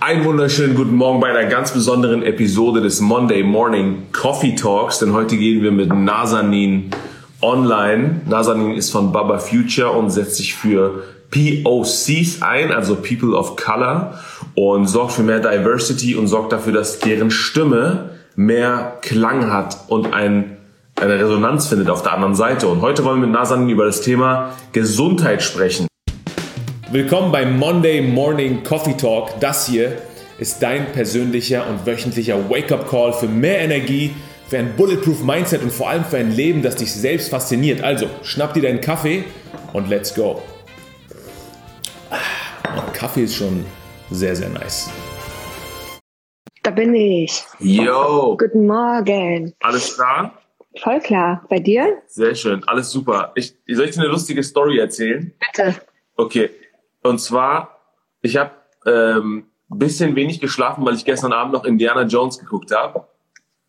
Einen wunderschönen guten Morgen bei einer ganz besonderen Episode des Monday Morning Coffee Talks, denn heute gehen wir mit Nazanin online. Nazanin ist von Baba Future und setzt sich für POCs ein, also People of Color, und sorgt für mehr Diversity und sorgt dafür, dass deren Stimme mehr Klang hat und ein, eine Resonanz findet auf der anderen Seite. Und heute wollen wir mit Nazanin über das Thema Gesundheit sprechen. Willkommen beim Monday Morning Coffee Talk. Das hier ist dein persönlicher und wöchentlicher Wake-up-Call für mehr Energie, für ein Bulletproof Mindset und vor allem für ein Leben, das dich selbst fasziniert. Also, schnapp dir deinen Kaffee und let's go. Ah, Kaffee ist schon sehr, sehr nice. Da bin ich. Yo! Guten Morgen. Alles klar? Voll klar. Bei dir? Sehr schön, alles super. Ich, soll ich dir eine lustige Story erzählen? Bitte. Okay. Und zwar, ich habe ähm, bisschen wenig geschlafen, weil ich gestern Abend noch Indiana Jones geguckt habe.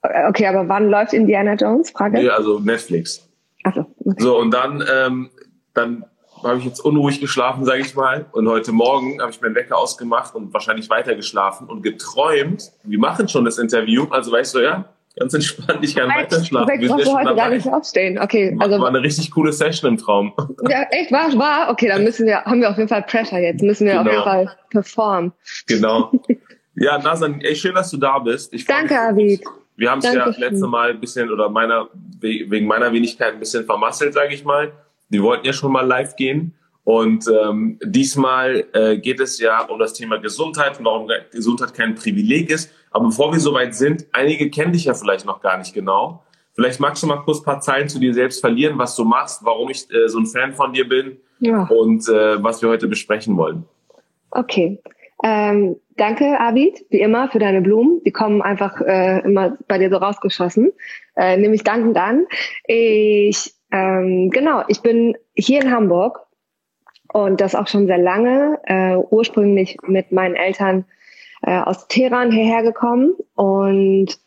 Okay, aber wann läuft Indiana Jones? Frage. Ja, also Netflix. Achso. Okay. So, und dann, ähm, dann habe ich jetzt unruhig geschlafen, sage ich mal. Und heute Morgen habe ich meinen Wecker ausgemacht und wahrscheinlich weiter geschlafen und geträumt. Wir machen schon das Interview, also weißt du ja, ganz entspannt, ich kann weiter schlafen. Ich brauche heute gar nicht aufstehen. Okay, also war eine richtig coole Session im Traum. Ja, echt war, war. Okay, dann müssen wir, haben wir auf jeden Fall Pressure jetzt. Müssen wir genau. auf jeden Fall performen. Genau. Ja, Nasan, ey, schön, dass du da bist. Ich Danke, Avid. Wir haben es ja letzte Mal ein bisschen oder meiner wegen meiner Wenigkeit ein bisschen vermasselt, sage ich mal. Wir wollten ja schon mal live gehen. Und ähm, diesmal äh, geht es ja um das Thema Gesundheit und warum Gesundheit kein Privileg ist. Aber bevor wir soweit sind, einige kennen dich ja vielleicht noch gar nicht genau. Vielleicht magst du mal kurz ein paar Zeilen zu dir selbst verlieren, was du machst, warum ich äh, so ein Fan von dir bin ja. und äh, was wir heute besprechen wollen. Okay. Ähm, danke, Abid, wie immer, für deine Blumen. Die kommen einfach äh, immer bei dir so rausgeschossen. Äh, nehme ich dankend an. Ich ähm, genau, ich bin hier in Hamburg und das auch schon sehr lange. Äh, ursprünglich mit meinen Eltern äh, aus Teheran hierher gekommen und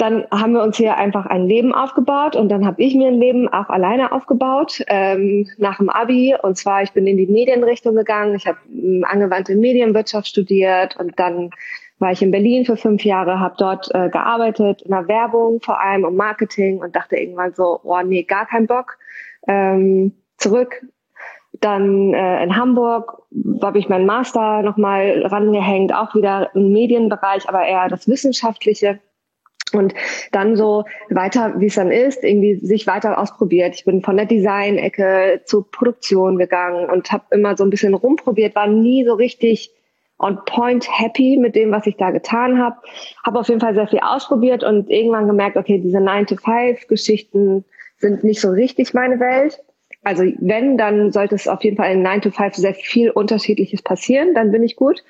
dann haben wir uns hier einfach ein Leben aufgebaut und dann habe ich mir ein Leben auch alleine aufgebaut ähm, nach dem Abi. Und zwar, ich bin in die Medienrichtung gegangen. Ich habe ähm, angewandte Medienwirtschaft studiert und dann war ich in Berlin für fünf Jahre, habe dort äh, gearbeitet in der Werbung vor allem und Marketing und dachte irgendwann so, oh nee, gar kein Bock. Ähm, zurück. Dann äh, in Hamburg habe ich meinen Master nochmal rangehängt, auch wieder im Medienbereich, aber eher das Wissenschaftliche. Und dann so weiter, wie es dann ist, irgendwie sich weiter ausprobiert. Ich bin von der Design-Ecke zur Produktion gegangen und habe immer so ein bisschen rumprobiert, war nie so richtig on point happy mit dem, was ich da getan habe. Habe auf jeden Fall sehr viel ausprobiert und irgendwann gemerkt, okay, diese 9-to-5-Geschichten sind nicht so richtig meine Welt. Also wenn, dann sollte es auf jeden Fall in 9-to-5 sehr viel Unterschiedliches passieren, dann bin ich gut.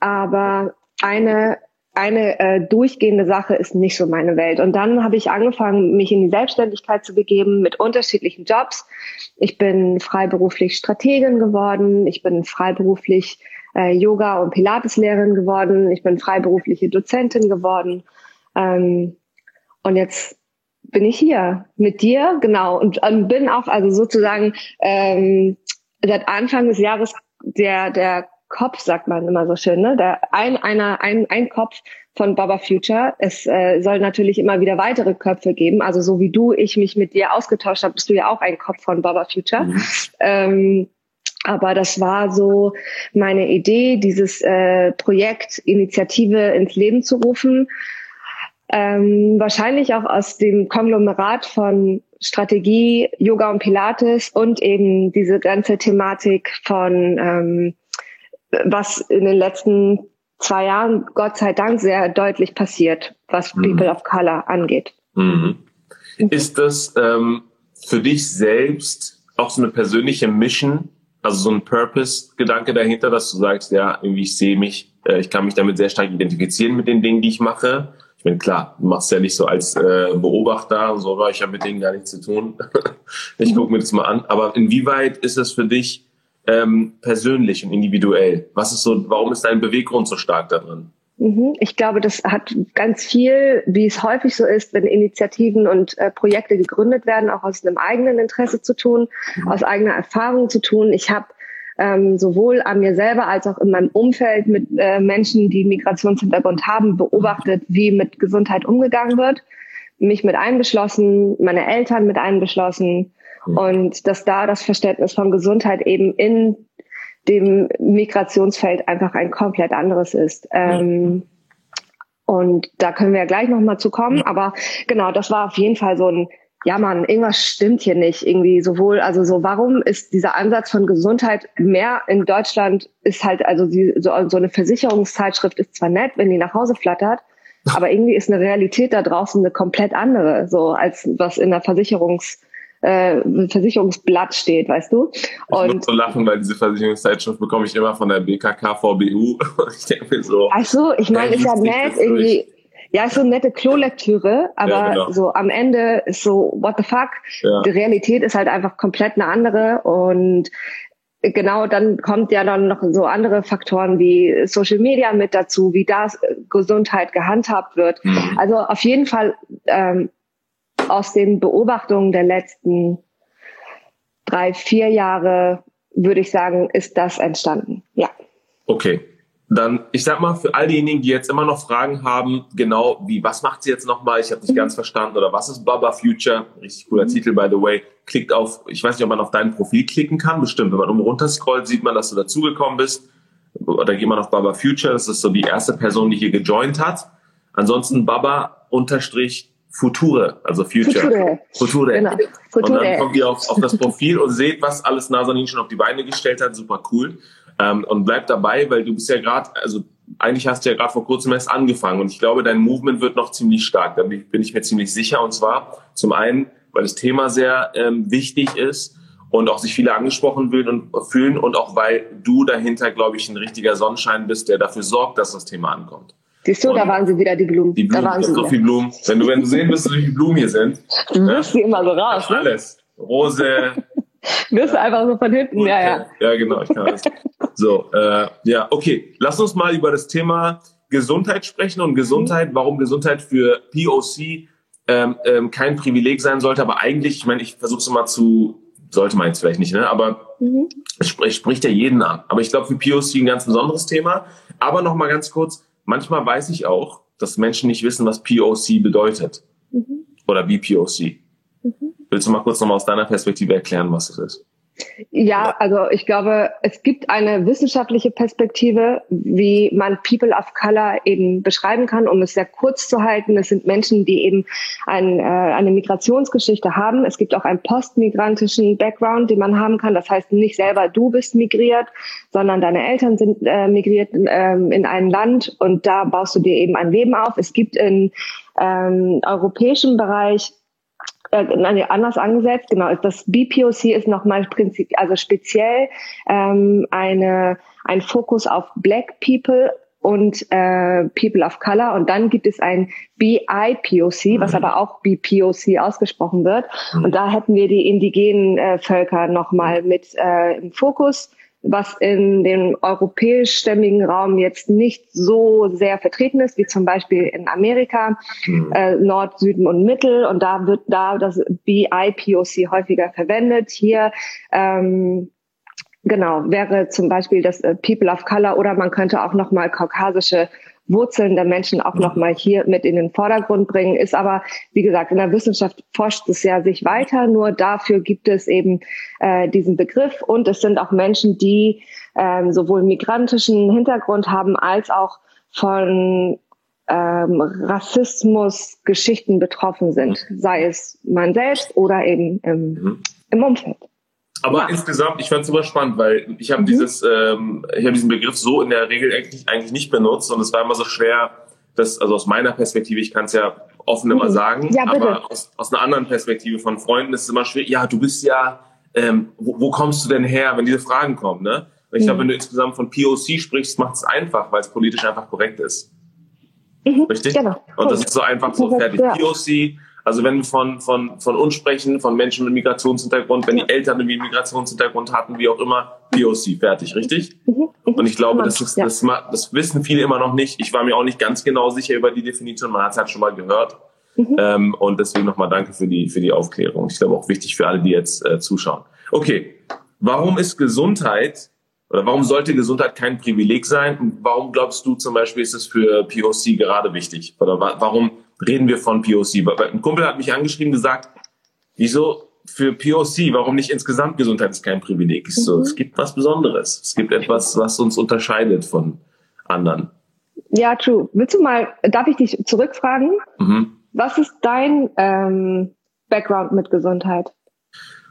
Aber eine eine äh, durchgehende Sache ist nicht so meine Welt. Und dann habe ich angefangen, mich in die Selbstständigkeit zu begeben mit unterschiedlichen Jobs. Ich bin freiberuflich Strategin geworden. Ich bin freiberuflich äh, Yoga- und Pilateslehrerin geworden. Ich bin freiberufliche Dozentin geworden. Ähm, und jetzt bin ich hier mit dir, genau, und, und bin auch also sozusagen ähm, seit Anfang des Jahres der der Kopf, sagt man immer so schön, ne? Der ein einer ein ein Kopf von Baba Future. Es äh, soll natürlich immer wieder weitere Köpfe geben. Also so wie du, ich mich mit dir ausgetauscht habe, bist du ja auch ein Kopf von Baba Future. Mhm. Ähm, aber das war so meine Idee, dieses äh, Projekt, Initiative ins Leben zu rufen. Ähm, wahrscheinlich auch aus dem Konglomerat von Strategie, Yoga und Pilates und eben diese ganze Thematik von, ähm, was in den letzten zwei Jahren, Gott sei Dank, sehr deutlich passiert, was mhm. People of Color angeht. Mhm. Ist das ähm, für dich selbst auch so eine persönliche Mission, also so ein Purpose-Gedanke dahinter, dass du sagst, ja, irgendwie ich sehe mich, äh, ich kann mich damit sehr stark identifizieren mit den Dingen, die ich mache. Ich meine, klar, du machst ja nicht so als äh, Beobachter, so war ich ja mit denen gar nichts zu tun. ich gucke mir das mal an. Aber inwieweit ist es für dich ähm, persönlich und individuell? Was ist so, warum ist dein Beweggrund so stark da drin? Mhm. Ich glaube, das hat ganz viel, wie es häufig so ist, wenn Initiativen und äh, Projekte gegründet werden, auch aus einem eigenen Interesse zu tun, mhm. aus eigener Erfahrung zu tun. Ich habe ähm, sowohl an mir selber als auch in meinem Umfeld mit äh, Menschen, die Migrationshintergrund haben, beobachtet, wie mit Gesundheit umgegangen wird. Mich mit einbeschlossen, meine Eltern mit einbeschlossen. Mhm. Und dass da das Verständnis von Gesundheit eben in dem Migrationsfeld einfach ein komplett anderes ist. Ähm, und da können wir ja gleich nochmal zu kommen. Aber genau, das war auf jeden Fall so ein, ja man, irgendwas stimmt hier nicht. Irgendwie sowohl, also so, warum ist dieser Ansatz von Gesundheit mehr in Deutschland ist halt, also die, so, so eine Versicherungszeitschrift ist zwar nett, wenn die nach Hause flattert, aber irgendwie ist eine Realität da draußen eine komplett andere, so als was in der Versicherungs äh, Versicherungsblatt steht, weißt du? Und ich muss so lachen, weil diese Versicherungszeitschrift bekomme ich immer von der BKK VBU. ich denke mir so. Ach so, ich meine, ist ja nett irgendwie. Ja, ist so eine nette Klolektüre, aber ja, genau. so am Ende ist so, what the fuck? Ja. Die Realität ist halt einfach komplett eine andere und genau, dann kommt ja dann noch so andere Faktoren wie Social Media mit dazu, wie das Gesundheit gehandhabt wird. Mhm. Also auf jeden Fall ähm, aus den Beobachtungen der letzten drei, vier Jahre, würde ich sagen, ist das entstanden. Ja. Okay. Dann, ich sag mal, für all diejenigen, die jetzt immer noch Fragen haben, genau wie, was macht sie jetzt nochmal? Ich habe nicht mhm. ganz verstanden. Oder was ist Baba Future? Richtig cooler mhm. Titel, by the way. Klickt auf, ich weiß nicht, ob man auf dein Profil klicken kann. Bestimmt. Wenn man oben runter scrollt, sieht man, dass du dazugekommen bist. Oder geht man auf Baba Future. Das ist so die erste Person, die hier gejoint hat. Ansonsten Baba unterstrich Future, also Future. Future. Future. Genau. Future. Und dann kommt ihr auf, auf das Profil und seht, was alles Nasanin schon auf die Beine gestellt hat. Super cool. Ähm, und bleibt dabei, weil du bist ja gerade, also eigentlich hast du ja gerade vor kurzem erst angefangen und ich glaube, dein Movement wird noch ziemlich stark. Da bin ich mir ziemlich sicher. Und zwar zum einen, weil das Thema sehr ähm, wichtig ist und auch sich viele angesprochen fühlen und auch weil du dahinter, glaube ich, ein richtiger Sonnenschein bist, der dafür sorgt, dass das Thema ankommt. Siehst du, und da waren sie wieder, die Blumen. Die Blumen, da waren sie so viele Blumen. Wenn du, wenn du sehen willst, wie viele Blumen hier sind. Du ne? wirst sie immer so raus, ne? Alles. Rose. Wirst du einfach so von hinten, ja, ja. Ja, genau, ich kann das. So, äh, ja, okay. Lass uns mal über das Thema Gesundheit sprechen und Gesundheit, warum Gesundheit für POC ähm, ähm, kein Privileg sein sollte, aber eigentlich, ich meine, ich versuche es mal zu, sollte man jetzt vielleicht nicht, ne? aber mhm. es spricht, spricht ja jeden an. Aber ich glaube, für POC ein ganz besonderes Thema. Aber noch mal ganz kurz, Manchmal weiß ich auch, dass Menschen nicht wissen, was POC bedeutet. Mhm. Oder wie POC. Mhm. Willst du mal kurz nochmal aus deiner Perspektive erklären, was das ist? Ja, also ich glaube, es gibt eine wissenschaftliche Perspektive, wie man People of Color eben beschreiben kann, um es sehr kurz zu halten. Es sind Menschen, die eben ein, äh, eine Migrationsgeschichte haben. Es gibt auch einen postmigrantischen Background, den man haben kann. Das heißt nicht selber du bist migriert, sondern deine Eltern sind äh, migriert äh, in ein Land und da baust du dir eben ein Leben auf. Es gibt im ähm, europäischen Bereich äh, anders angesetzt. Genau, das BPOC ist nochmal prinzip, also speziell ähm, eine ein Fokus auf Black People und äh, People of Color und dann gibt es ein BIPOC, was mhm. aber auch BPOC ausgesprochen wird mhm. und da hätten wir die indigenen äh, Völker nochmal mit äh, im Fokus was in dem europäischstämmigen Raum jetzt nicht so sehr vertreten ist, wie zum Beispiel in Amerika, mhm. äh, Nord, Süden und Mittel. Und da wird da das BIPOC häufiger verwendet. Hier ähm, genau wäre zum Beispiel das äh, People of Color oder man könnte auch noch mal kaukasische Wurzeln der Menschen auch nochmal hier mit in den Vordergrund bringen, ist aber, wie gesagt, in der Wissenschaft forscht es ja sich weiter, nur dafür gibt es eben äh, diesen Begriff. Und es sind auch Menschen, die ähm, sowohl migrantischen Hintergrund haben als auch von ähm, Rassismus-Geschichten betroffen sind, sei es man selbst oder eben im, mhm. im Umfeld. Aber ja. insgesamt, ich fand es super spannend, weil ich habe mhm. dieses, ähm, ich habe diesen Begriff so in der Regel eigentlich, eigentlich nicht benutzt und es war immer so schwer, das, also aus meiner Perspektive, ich kann es ja offen immer mhm. sagen, ja, aber aus, aus einer anderen Perspektive von Freunden ist es immer schwer, ja, du bist ja, ähm, wo, wo kommst du denn her, wenn diese Fragen kommen, ne? Und ich mhm. glaube, wenn du insgesamt von POC sprichst, macht es einfach, weil es politisch einfach korrekt ist. Mhm. Richtig? Genau. Und das ist so einfach so fertig. Ja. POC, also wenn wir von, von, von uns sprechen, von Menschen mit Migrationshintergrund, wenn die Eltern irgendwie Migrationshintergrund hatten, wie auch immer, POC, fertig, richtig? Mhm, mhm. Und ich glaube, das, ist, das, das wissen viele immer noch nicht. Ich war mir auch nicht ganz genau sicher über die Definition, man hat es halt schon mal gehört. Mhm. Ähm, und deswegen nochmal danke für die, für die Aufklärung. Ich glaube auch wichtig für alle, die jetzt äh, zuschauen. Okay, warum ist Gesundheit oder warum sollte Gesundheit kein Privileg sein? Und warum glaubst du zum Beispiel, ist es für POC gerade wichtig? Oder warum reden wir von POC? Ein Kumpel hat mich angeschrieben gesagt, wieso für POC, warum nicht insgesamt Gesundheit ist kein Privileg? Ist so, mhm. Es gibt was Besonderes. Es gibt etwas, was uns unterscheidet von anderen. Ja, true. Willst du mal, darf ich dich zurückfragen? Mhm. Was ist dein ähm, Background mit Gesundheit?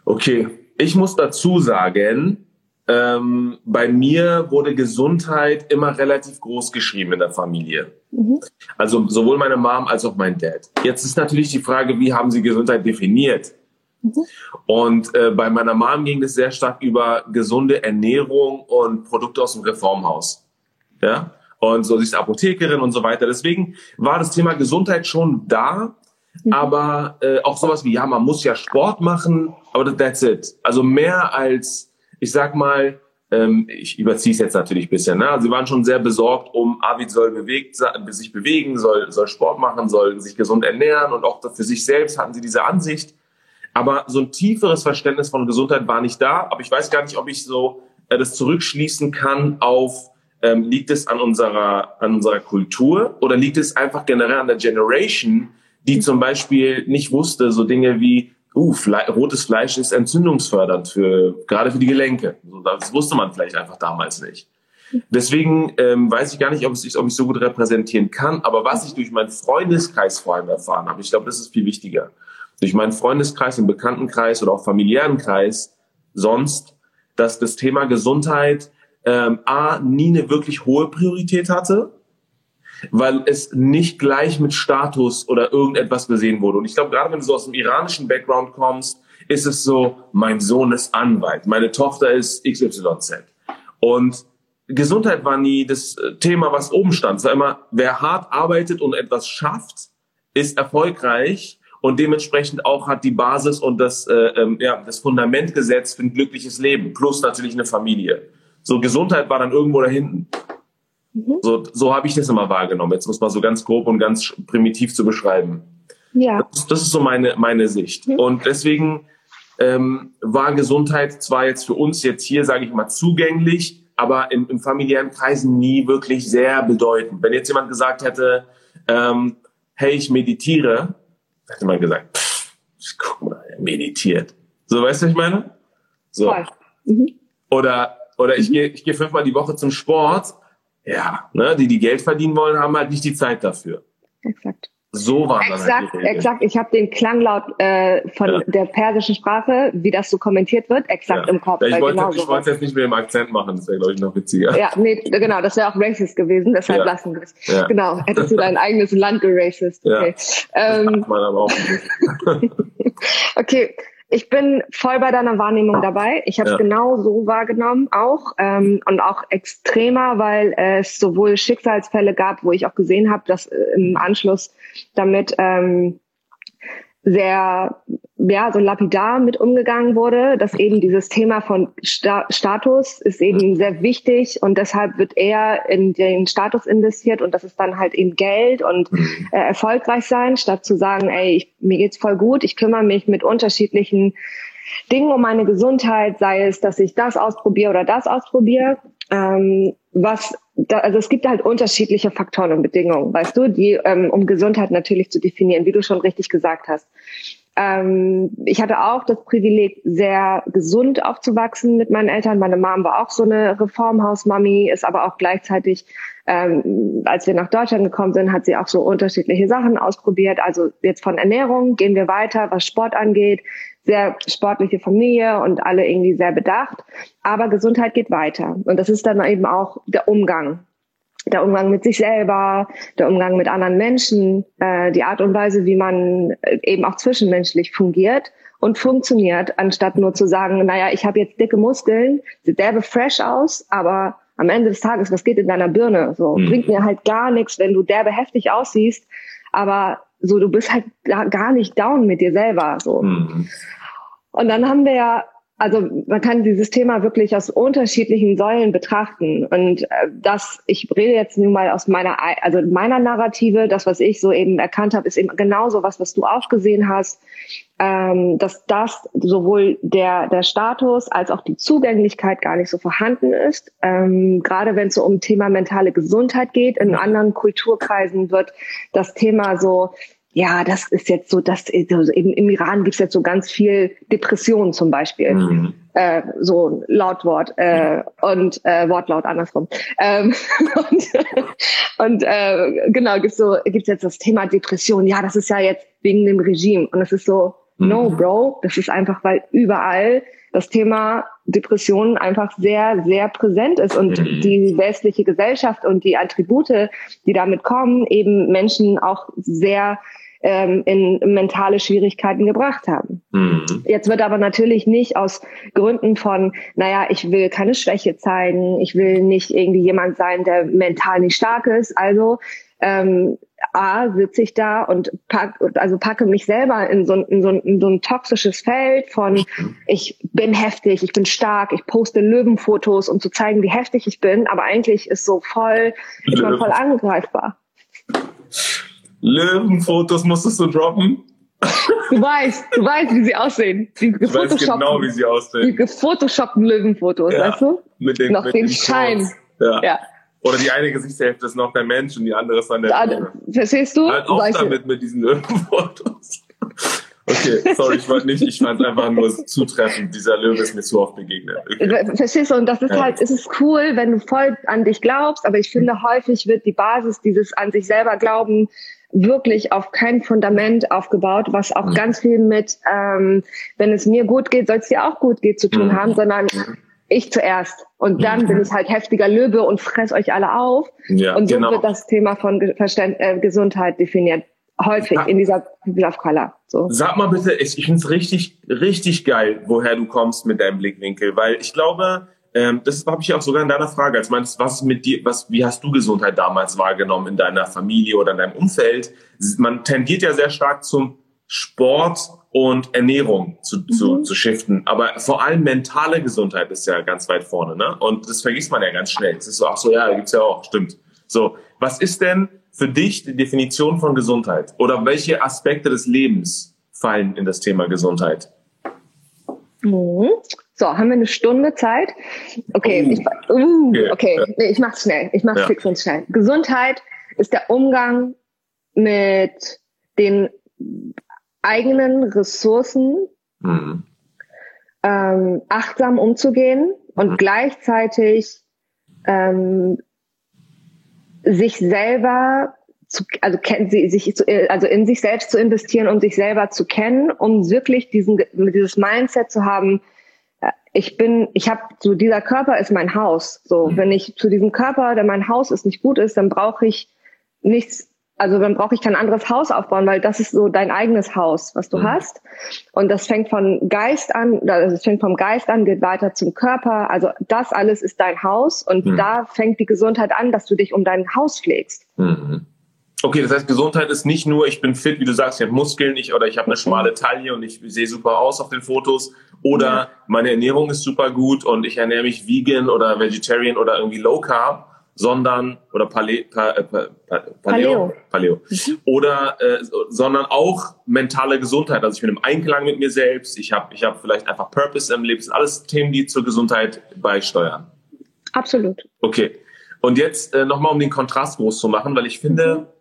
Okay, ich muss dazu sagen, ähm, bei mir wurde Gesundheit immer relativ groß geschrieben in der Familie. Mhm. Also sowohl meine Mom als auch mein Dad. Jetzt ist natürlich die Frage, wie haben sie Gesundheit definiert? Mhm. Und äh, bei meiner Mom ging es sehr stark über gesunde Ernährung und Produkte aus dem Reformhaus. Ja? Und so, sie ist Apothekerin und so weiter. Deswegen war das Thema Gesundheit schon da. Mhm. Aber äh, auch sowas wie, ja, man muss ja Sport machen, aber that's it. Also mehr als ich sag mal, ähm, ich überziehe es jetzt natürlich ein bisschen, ne? Also sie waren schon sehr besorgt um, Avid soll bewegt, sich bewegen, soll, soll Sport machen, soll sich gesund ernähren und auch für sich selbst hatten sie diese Ansicht. Aber so ein tieferes Verständnis von Gesundheit war nicht da. Aber ich weiß gar nicht, ob ich so äh, das zurückschließen kann auf, ähm, liegt es an unserer, an unserer Kultur oder liegt es einfach generell an der Generation, die zum Beispiel nicht wusste, so Dinge wie, uh, Fle rotes Fleisch ist entzündungsfördernd für gerade für die Gelenke. Das wusste man vielleicht einfach damals nicht. Deswegen ähm, weiß ich gar nicht, ob, es, ob ich so gut repräsentieren kann. Aber was ich durch meinen Freundeskreis vor allem erfahren habe, ich glaube, das ist viel wichtiger. Durch meinen Freundeskreis, im Bekanntenkreis oder auch familiären Kreis sonst, dass das Thema Gesundheit ähm, a nie eine wirklich hohe Priorität hatte weil es nicht gleich mit Status oder irgendetwas gesehen wurde. Und ich glaube, gerade wenn du so aus dem iranischen Background kommst, ist es so, mein Sohn ist Anwalt, meine Tochter ist XYZ. Und Gesundheit war nie das äh, Thema, was oben stand. Es war immer, wer hart arbeitet und etwas schafft, ist erfolgreich und dementsprechend auch hat die Basis und das, äh, ähm, ja, das Fundament gesetzt für ein glückliches Leben, plus natürlich eine Familie. So Gesundheit war dann irgendwo da hinten. Mhm. So, so habe ich das immer wahrgenommen. Jetzt muss man so ganz grob und ganz primitiv zu beschreiben. Ja. Das, das ist so meine, meine Sicht. Mhm. Und deswegen ähm, war Gesundheit zwar jetzt für uns jetzt hier, sage ich mal, zugänglich, aber in, in familiären Kreisen nie wirklich sehr bedeutend. Wenn jetzt jemand gesagt hätte, ähm, hey, ich meditiere, hätte man gesagt, pff, guck mal, er meditiert. So, weißt du, was ich meine? So. Mhm. Oder, oder ich mhm. gehe ich geh fünfmal die Woche zum Sport ja, ne, die, die Geld verdienen wollen, haben halt nicht die Zeit dafür. Exakt. So war exakt, dann halt die Exakt, ich habe den Klanglaut äh, von ja. der persischen Sprache, wie das so kommentiert wird, exakt ja. im Kopf. Ja, ich wollte genau es jetzt nicht mit dem Akzent machen, das wäre, glaube ich, noch witziger. Ja, nee, genau, das wäre auch racist gewesen, deshalb lassen wir es. Genau, hättest du dein eigenes Land geracist. Okay. Ja. Ähm, das man aber auch nicht. okay, ich bin voll bei deiner Wahrnehmung dabei. Ich habe es ja. genau so wahrgenommen auch ähm, und auch extremer, weil es sowohl Schicksalsfälle gab, wo ich auch gesehen habe, dass äh, im Anschluss damit ähm, sehr ja so lapidar mit umgegangen wurde, dass eben dieses Thema von Sta Status ist eben sehr wichtig und deshalb wird eher in den Status investiert und das ist dann halt eben Geld und mhm. äh, erfolgreich sein, statt zu sagen, ey, ich, mir geht's voll gut, ich kümmere mich mit unterschiedlichen Dingen um meine Gesundheit, sei es, dass ich das ausprobiere oder das ausprobiere. Ähm, was da, also es gibt halt unterschiedliche Faktoren und Bedingungen, weißt du, die ähm, um Gesundheit natürlich zu definieren, wie du schon richtig gesagt hast. Ähm, ich hatte auch das Privileg, sehr gesund aufzuwachsen mit meinen Eltern. Meine Mom war auch so eine Reformhausmami, ist aber auch gleichzeitig, ähm, als wir nach Deutschland gekommen sind, hat sie auch so unterschiedliche Sachen ausprobiert. Also jetzt von Ernährung gehen wir weiter, was Sport angeht, sehr sportliche Familie und alle irgendwie sehr bedacht. Aber Gesundheit geht weiter. Und das ist dann eben auch der Umgang. Der Umgang mit sich selber, der Umgang mit anderen Menschen, äh, die Art und Weise, wie man äh, eben auch zwischenmenschlich fungiert und funktioniert, anstatt nur zu sagen, naja, ich habe jetzt dicke Muskeln, sieht derbe fresh aus, aber am Ende des Tages, was geht in deiner Birne? So, mhm. bringt mir halt gar nichts, wenn du derbe heftig aussiehst, aber so, du bist halt gar nicht down mit dir selber, so. Mhm. Und dann haben wir ja, also man kann dieses Thema wirklich aus unterschiedlichen Säulen betrachten. Und äh, das, ich rede jetzt nun mal aus meiner, also meiner Narrative, das, was ich so eben erkannt habe, ist eben genauso was, was du auch gesehen hast. ähm, dass das sowohl der, der Status als auch die Zugänglichkeit gar nicht so vorhanden ist. Ähm, gerade wenn es so um Thema mentale Gesundheit geht, in anderen Kulturkreisen wird das Thema so ja, das ist jetzt so, dass also im, im Iran gibt es jetzt so ganz viel Depression zum Beispiel. Mhm. Äh, so Lautwort äh, und äh, Wortlaut andersrum. Ähm, und und äh, genau, gibt's so, gibt's jetzt das Thema Depression. Ja, das ist ja jetzt wegen dem Regime. Und es ist so, mhm. no, Bro, das ist einfach, weil überall das Thema Depressionen einfach sehr, sehr präsent ist und mhm. die westliche Gesellschaft und die Attribute, die damit kommen, eben Menschen auch sehr ähm, in mentale Schwierigkeiten gebracht haben. Mhm. Jetzt wird aber natürlich nicht aus Gründen von, naja, ich will keine Schwäche zeigen, ich will nicht irgendwie jemand sein, der mental nicht stark ist. Also ähm, A, sitze ich da und pack, also packe mich selber in so, in, so, in so ein toxisches Feld von ich bin heftig, ich bin stark, ich poste Löwenfotos, um zu zeigen, wie heftig ich bin, aber eigentlich ist so voll, ist man voll angreifbar. Löwenfotos musstest du droppen. Du weißt, du weißt, wie sie aussehen. Die ich weiß genau, wie sie aussehen. Die gefotoshoppten Löwenfotos, ja, weißt du? Mit den, noch mit den, den Schein. Ja. ja. Oder die eine Gesichtshälfte ist noch der Mensch und die andere ist dann der ja, Verstehst du? Halt auch damit mit diesen Löwenfotos. Okay, sorry, ich wollte nicht, ich fand einfach nur zutreffend. Dieser Löwe ist mir zu oft begegnet. Okay. Verstehst du? Und das ist ja. halt, es ist cool, wenn du voll an dich glaubst, aber ich finde, häufig wird die Basis dieses an sich selber glauben wirklich auf kein Fundament aufgebaut, was auch mhm. ganz viel mit, ähm, wenn es mir gut geht, soll es dir auch gut geht zu tun mhm. haben, sondern ich zuerst. Und dann mhm. bin ich halt heftiger Löwe und fress euch alle auf. Ja, und so genau. wird das Thema von Verständ äh, Gesundheit definiert. Häufig in dieser Love Color. So. Sag mal bitte, ich, ich finde es richtig, richtig geil, woher du kommst mit deinem Blickwinkel, weil ich glaube, ähm, das habe ich auch sogar in deiner Frage, als meinst, was ist mit dir, was, wie hast du Gesundheit damals wahrgenommen in deiner Familie oder in deinem Umfeld? Man tendiert ja sehr stark zum Sport und Ernährung zu, mhm. zu, zu shiften. Aber vor allem mentale Gesundheit ist ja ganz weit vorne, ne? Und das vergisst man ja ganz schnell. Es ist so, ach so, ja, gibt's ja auch, stimmt. So, was ist denn für dich die Definition von Gesundheit? Oder welche Aspekte des Lebens fallen in das Thema Gesundheit? Mhm. So, haben wir eine Stunde Zeit? Okay, uh, ich, uh, okay, nee, ich mach's schnell. Ich mach's ja. fix und schnell. Gesundheit ist der Umgang mit den eigenen Ressourcen mhm. ähm, achtsam umzugehen und mhm. gleichzeitig ähm, sich selber zu, also sich zu, also in sich selbst zu investieren und sich selber zu kennen, um wirklich diesen dieses Mindset zu haben, ich bin, ich habe so dieser Körper ist mein Haus. So, mhm. wenn ich zu diesem Körper, der mein Haus ist, nicht gut ist, dann brauche ich nichts, also dann brauche ich kein anderes Haus aufbauen, weil das ist so dein eigenes Haus, was du mhm. hast. Und das fängt von Geist an, also es fängt vom Geist an, geht weiter zum Körper. Also das alles ist dein Haus und mhm. da fängt die Gesundheit an, dass du dich um dein Haus pflegst. Mhm. Okay, das heißt, Gesundheit ist nicht nur, ich bin fit, wie du sagst, ich habe Muskeln, ich, oder ich habe eine schmale Taille und ich sehe super aus auf den Fotos, oder ja. meine Ernährung ist super gut und ich ernähre mich vegan oder vegetarian oder irgendwie low carb, sondern oder Pale, pa, äh, pa, pa, Paleo, Paleo. Mhm. oder äh, sondern auch mentale Gesundheit. Also ich bin im Einklang mit mir selbst. Ich habe ich habe vielleicht einfach Purpose im Leben. Das sind alles Themen, die zur Gesundheit beisteuern. Absolut. Okay. Und jetzt äh, nochmal, um den Kontrast groß zu machen, weil ich finde, mhm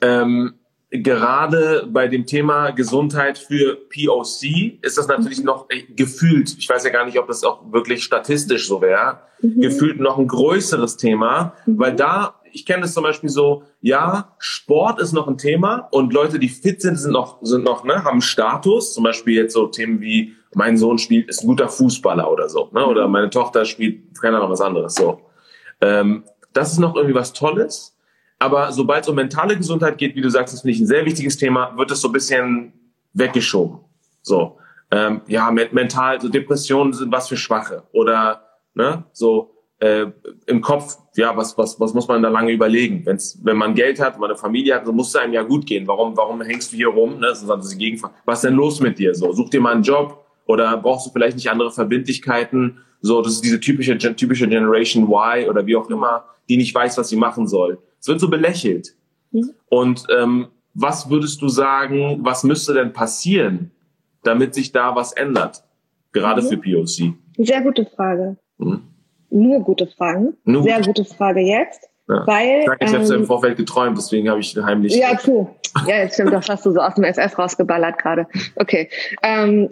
ähm, gerade bei dem Thema Gesundheit für POC ist das natürlich mhm. noch äh, gefühlt, ich weiß ja gar nicht, ob das auch wirklich statistisch so wäre, mhm. gefühlt noch ein größeres Thema, mhm. weil da, ich kenne das zum Beispiel so, ja, Sport ist noch ein Thema und Leute, die fit sind, sind noch, sind noch, ne, haben Status, zum Beispiel jetzt so Themen wie, mein Sohn spielt, ist ein guter Fußballer oder so, ne, oder mhm. meine Tochter spielt, keine Ahnung, was anderes, so. Ähm, das ist noch irgendwie was Tolles. Aber sobald es um mentale Gesundheit geht, wie du sagst, das finde ich ein sehr wichtiges Thema, wird es so ein bisschen weggeschoben. So, ähm, ja, mental, so Depressionen sind was für Schwache oder ne, so äh, im Kopf, ja, was was was muss man da lange überlegen? Wenn's, wenn man Geld hat, wenn man eine Familie hat, so muss es einem ja gut gehen. Warum warum hängst du hier rum? Ne, das also die Gegenfrage. Was ist denn los mit dir? So, such dir mal einen Job oder brauchst du vielleicht nicht andere Verbindlichkeiten? So, das ist diese typische typische Generation Y oder wie auch immer, die nicht weiß, was sie machen soll. Es wird so belächelt. Mhm. Und ähm, was würdest du sagen, was müsste denn passieren, damit sich da was ändert? Gerade mhm. für POC. Sehr gute Frage. Mhm. Nur gute Fragen. Nur Sehr gute Frage jetzt. Ja. Weil, ich habe es ähm, im Vorfeld geträumt, deswegen habe ich heimlich. Ja, true. Ja, jetzt stimmt, das hast du so aus dem FF rausgeballert gerade. Okay. Ähm,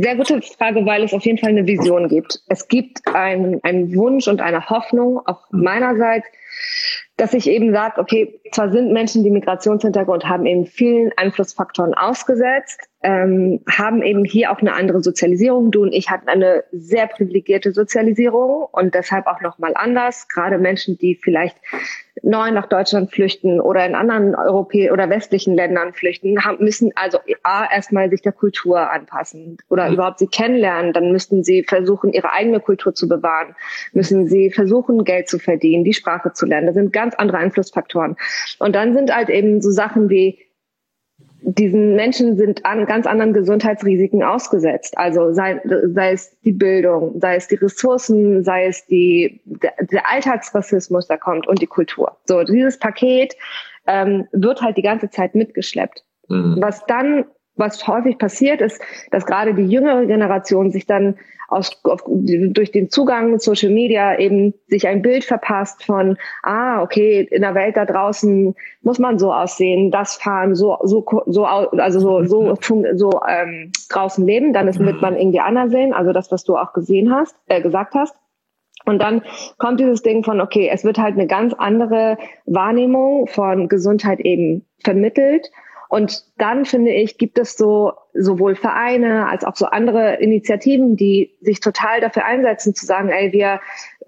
sehr gute Frage, weil es auf jeden Fall eine Vision gibt. Es gibt einen, einen Wunsch und eine Hoffnung, auch meinerseits, dass ich eben sage, okay, zwar sind Menschen, die Migrationshintergrund haben, eben vielen Einflussfaktoren ausgesetzt, ähm, haben eben hier auch eine andere Sozialisierung. Du und ich hatten eine sehr privilegierte Sozialisierung und deshalb auch nochmal anders. Gerade Menschen, die vielleicht neu nach Deutschland flüchten oder in anderen europäischen oder westlichen Ländern flüchten, haben, müssen also A, erstmal sich der Kultur anpassen oder mhm. überhaupt sie kennenlernen. Dann müssten sie versuchen, ihre eigene Kultur zu bewahren. Müssen sie versuchen, Geld zu verdienen, die Sprache zu lernen. Das sind ganz andere Einflussfaktoren. Und dann sind halt eben so Sachen wie diesen Menschen sind an ganz anderen Gesundheitsrisiken ausgesetzt. Also sei, sei es die Bildung, sei es die Ressourcen, sei es die, der, der Alltagsrassismus, der kommt und die Kultur. So, dieses Paket ähm, wird halt die ganze Zeit mitgeschleppt. Mhm. Was dann was häufig passiert ist, dass gerade die jüngere Generation sich dann aus, auf, durch den Zugang Social Media eben sich ein Bild verpasst von, ah, okay, in der Welt da draußen muss man so aussehen, das fahren, so, so, so, also so, so, so ähm, draußen leben, dann ist, wird man irgendwie anders sehen, also das, was du auch gesehen hast, äh, gesagt hast. Und dann kommt dieses Ding von, okay, es wird halt eine ganz andere Wahrnehmung von Gesundheit eben vermittelt und dann finde ich, gibt es so sowohl Vereine als auch so andere Initiativen, die sich total dafür einsetzen, zu sagen, ey, wir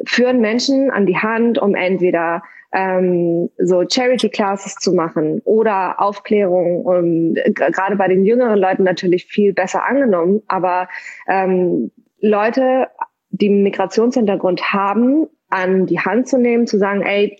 führen Menschen an die Hand, um entweder ähm, so Charity Classes zu machen oder Aufklärung, um, gerade bei den jüngeren Leuten natürlich viel besser angenommen, aber ähm, Leute, die Migrationshintergrund haben, an die Hand zu nehmen, zu sagen, ey,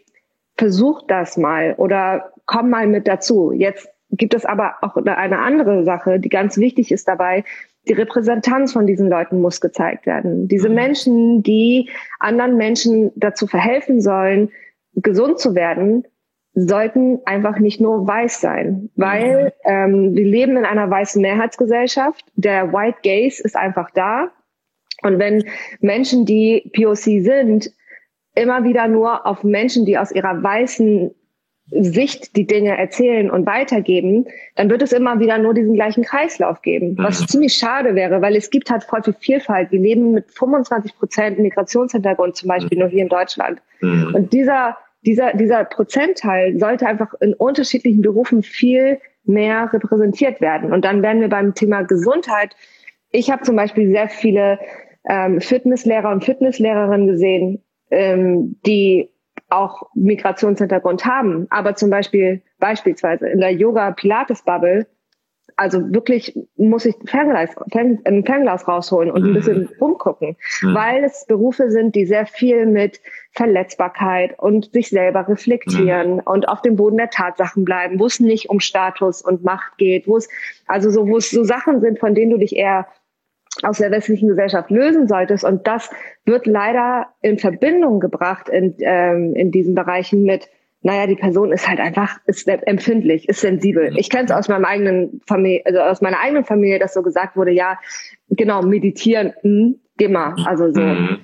versuch das mal oder komm mal mit dazu. Jetzt gibt es aber auch eine andere Sache, die ganz wichtig ist dabei. Die Repräsentanz von diesen Leuten muss gezeigt werden. Diese mhm. Menschen, die anderen Menschen dazu verhelfen sollen, gesund zu werden, sollten einfach nicht nur weiß sein, weil ähm, wir leben in einer weißen Mehrheitsgesellschaft. Der White Gaze ist einfach da. Und wenn Menschen, die POC sind, immer wieder nur auf Menschen, die aus ihrer weißen Sicht die Dinge erzählen und weitergeben, dann wird es immer wieder nur diesen gleichen Kreislauf geben, was mhm. ziemlich schade wäre, weil es gibt halt voll viel Vielfalt. Wir leben mit 25 Prozent Migrationshintergrund zum Beispiel mhm. nur hier in Deutschland. Mhm. Und dieser, dieser, dieser Prozentteil sollte einfach in unterschiedlichen Berufen viel mehr repräsentiert werden. Und dann werden wir beim Thema Gesundheit. Ich habe zum Beispiel sehr viele ähm, Fitnesslehrer und Fitnesslehrerinnen gesehen, ähm, die auch Migrationshintergrund haben, aber zum Beispiel beispielsweise in der Yoga-Pilates-Bubble, also wirklich muss ich Fernglas, Fern, ein Fernglas rausholen und ein mhm. bisschen rumgucken, mhm. weil es Berufe sind, die sehr viel mit Verletzbarkeit und sich selber reflektieren mhm. und auf dem Boden der Tatsachen bleiben, wo es nicht um Status und Macht geht, wo es also so, wo es so Sachen sind, von denen du dich eher aus der westlichen Gesellschaft lösen solltest. Und das wird leider in Verbindung gebracht in, ähm, in diesen Bereichen mit, naja, die Person ist halt einfach, ist empfindlich, ist sensibel. Ich kenne es aus meinem eigenen Familie, also aus meiner eigenen Familie, dass so gesagt wurde, ja, genau, meditieren, mh, geh mal, also so. Mhm.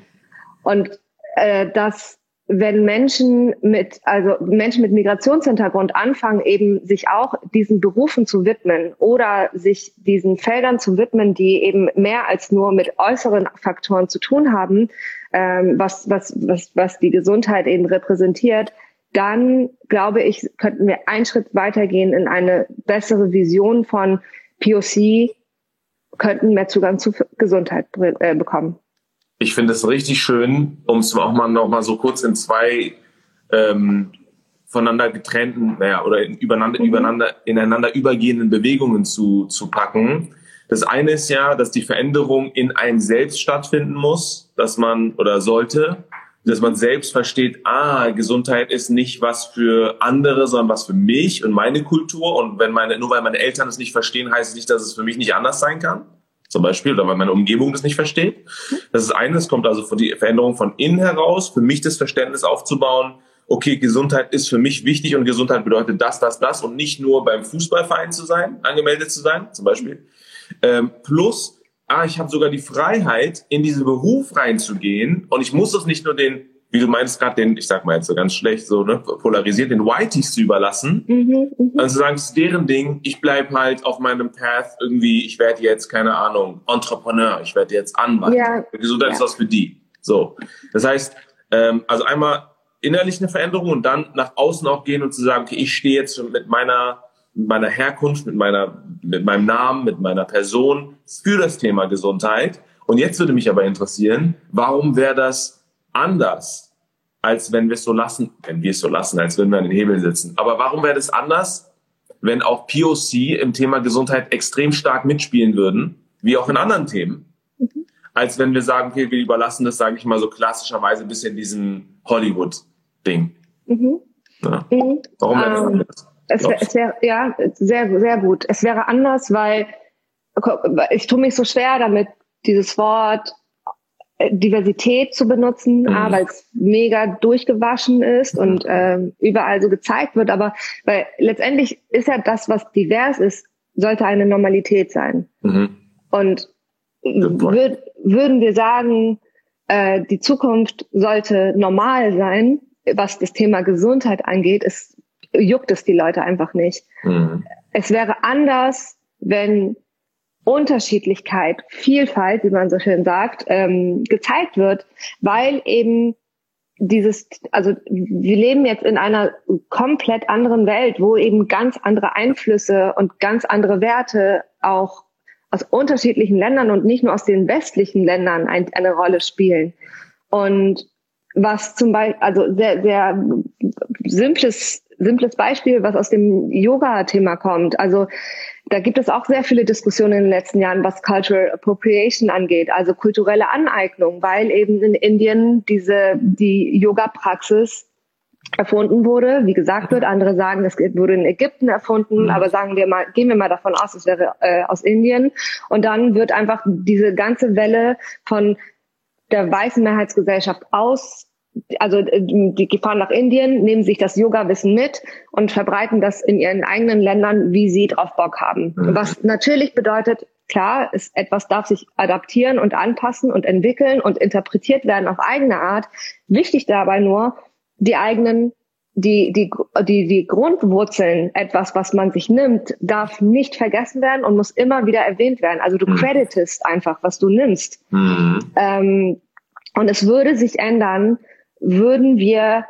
Und äh, das wenn Menschen mit, also Menschen mit Migrationshintergrund anfangen, eben sich auch diesen Berufen zu widmen oder sich diesen Feldern zu widmen, die eben mehr als nur mit äußeren Faktoren zu tun haben, ähm, was, was, was, was die Gesundheit eben repräsentiert, dann glaube ich, könnten wir einen Schritt weitergehen in eine bessere Vision von POC, könnten mehr Zugang zu Gesundheit äh, bekommen. Ich finde es richtig schön, um es auch mal noch mal so kurz in zwei ähm, voneinander getrennten, naja, oder in, übereinander, mhm. übereinander, ineinander übergehenden Bewegungen zu, zu packen. Das eine ist ja, dass die Veränderung in einem selbst stattfinden muss, dass man oder sollte, dass man selbst versteht, ah, Gesundheit ist nicht was für andere, sondern was für mich und meine Kultur. Und wenn meine, nur weil meine Eltern es nicht verstehen, heißt es nicht, dass es für mich nicht anders sein kann zum Beispiel, oder weil meine Umgebung das nicht versteht. Das ist eines, kommt also von die Veränderung von innen heraus, für mich das Verständnis aufzubauen, okay, Gesundheit ist für mich wichtig und Gesundheit bedeutet das, das, das und nicht nur beim Fußballverein zu sein, angemeldet zu sein, zum Beispiel. Ähm, plus, ah, ich habe sogar die Freiheit, in diesen Beruf reinzugehen und ich muss es nicht nur den wie du meinst gerade den, ich sag mal jetzt so ganz schlecht, so ne, polarisiert, den Whiteys zu überlassen. Mhm, mh. Also sagen, es ist deren Ding, ich bleib halt auf meinem Path irgendwie, ich werde jetzt, keine Ahnung, Entrepreneur, ich werde jetzt Anwalt. Ja. Gesundheit ja. ist was für die. So. Das heißt, ähm, also einmal innerlich eine Veränderung und dann nach außen auch gehen und zu sagen, okay, ich stehe jetzt mit meiner mit meiner Herkunft, mit meiner, mit meinem Namen, mit meiner Person für das Thema Gesundheit. Und jetzt würde mich aber interessieren, warum wäre das anders, als wenn wir es so lassen, wenn wir es so lassen, als wenn wir an den Hebeln sitzen. Aber warum wäre das anders, wenn auch POC im Thema Gesundheit extrem stark mitspielen würden, wie auch in anderen Themen, mhm. als wenn wir sagen, okay, wir überlassen das, sage ich mal so klassischerweise ein bisschen diesem Hollywood-Ding. Mhm. Ja. Mhm. Warum wäre das ähm, anders? Es wär, ja, sehr, sehr gut. Es wäre anders, weil ich tue mich so schwer damit, dieses Wort Diversität zu benutzen, mhm. weil es mega durchgewaschen ist und äh, überall so gezeigt wird. Aber weil letztendlich ist ja das, was divers ist, sollte eine Normalität sein. Mhm. Und würd, würden wir sagen, äh, die Zukunft sollte normal sein, was das Thema Gesundheit angeht, es juckt es die Leute einfach nicht. Mhm. Es wäre anders, wenn Unterschiedlichkeit, Vielfalt, wie man so schön sagt, ähm, gezeigt wird, weil eben dieses, also wir leben jetzt in einer komplett anderen Welt, wo eben ganz andere Einflüsse und ganz andere Werte auch aus unterschiedlichen Ländern und nicht nur aus den westlichen Ländern ein, eine Rolle spielen. Und was zum Beispiel, also sehr, sehr simples, simples Beispiel, was aus dem Yoga-Thema kommt. Also da gibt es auch sehr viele Diskussionen in den letzten Jahren, was Cultural Appropriation angeht, also kulturelle Aneignung, weil eben in Indien diese, die Yoga-Praxis erfunden wurde. Wie gesagt wird, andere sagen, es wurde in Ägypten erfunden, mhm. aber sagen wir mal, gehen wir mal davon aus, es wäre äh, aus Indien. Und dann wird einfach diese ganze Welle von der weißen Mehrheitsgesellschaft aus also äh, die fahren nach Indien, nehmen sich das Yoga-Wissen mit und verbreiten das in ihren eigenen Ländern, wie sie drauf Bock haben. Mhm. Was natürlich bedeutet, klar, ist etwas darf sich adaptieren und anpassen und entwickeln und interpretiert werden auf eigene Art. Wichtig dabei nur, die eigenen die, die, die, die Grundwurzeln, etwas, was man sich nimmt, darf nicht vergessen werden und muss immer wieder erwähnt werden. Also du mhm. creditest einfach, was du nimmst. Mhm. Ähm, und es würde sich ändern, würden wir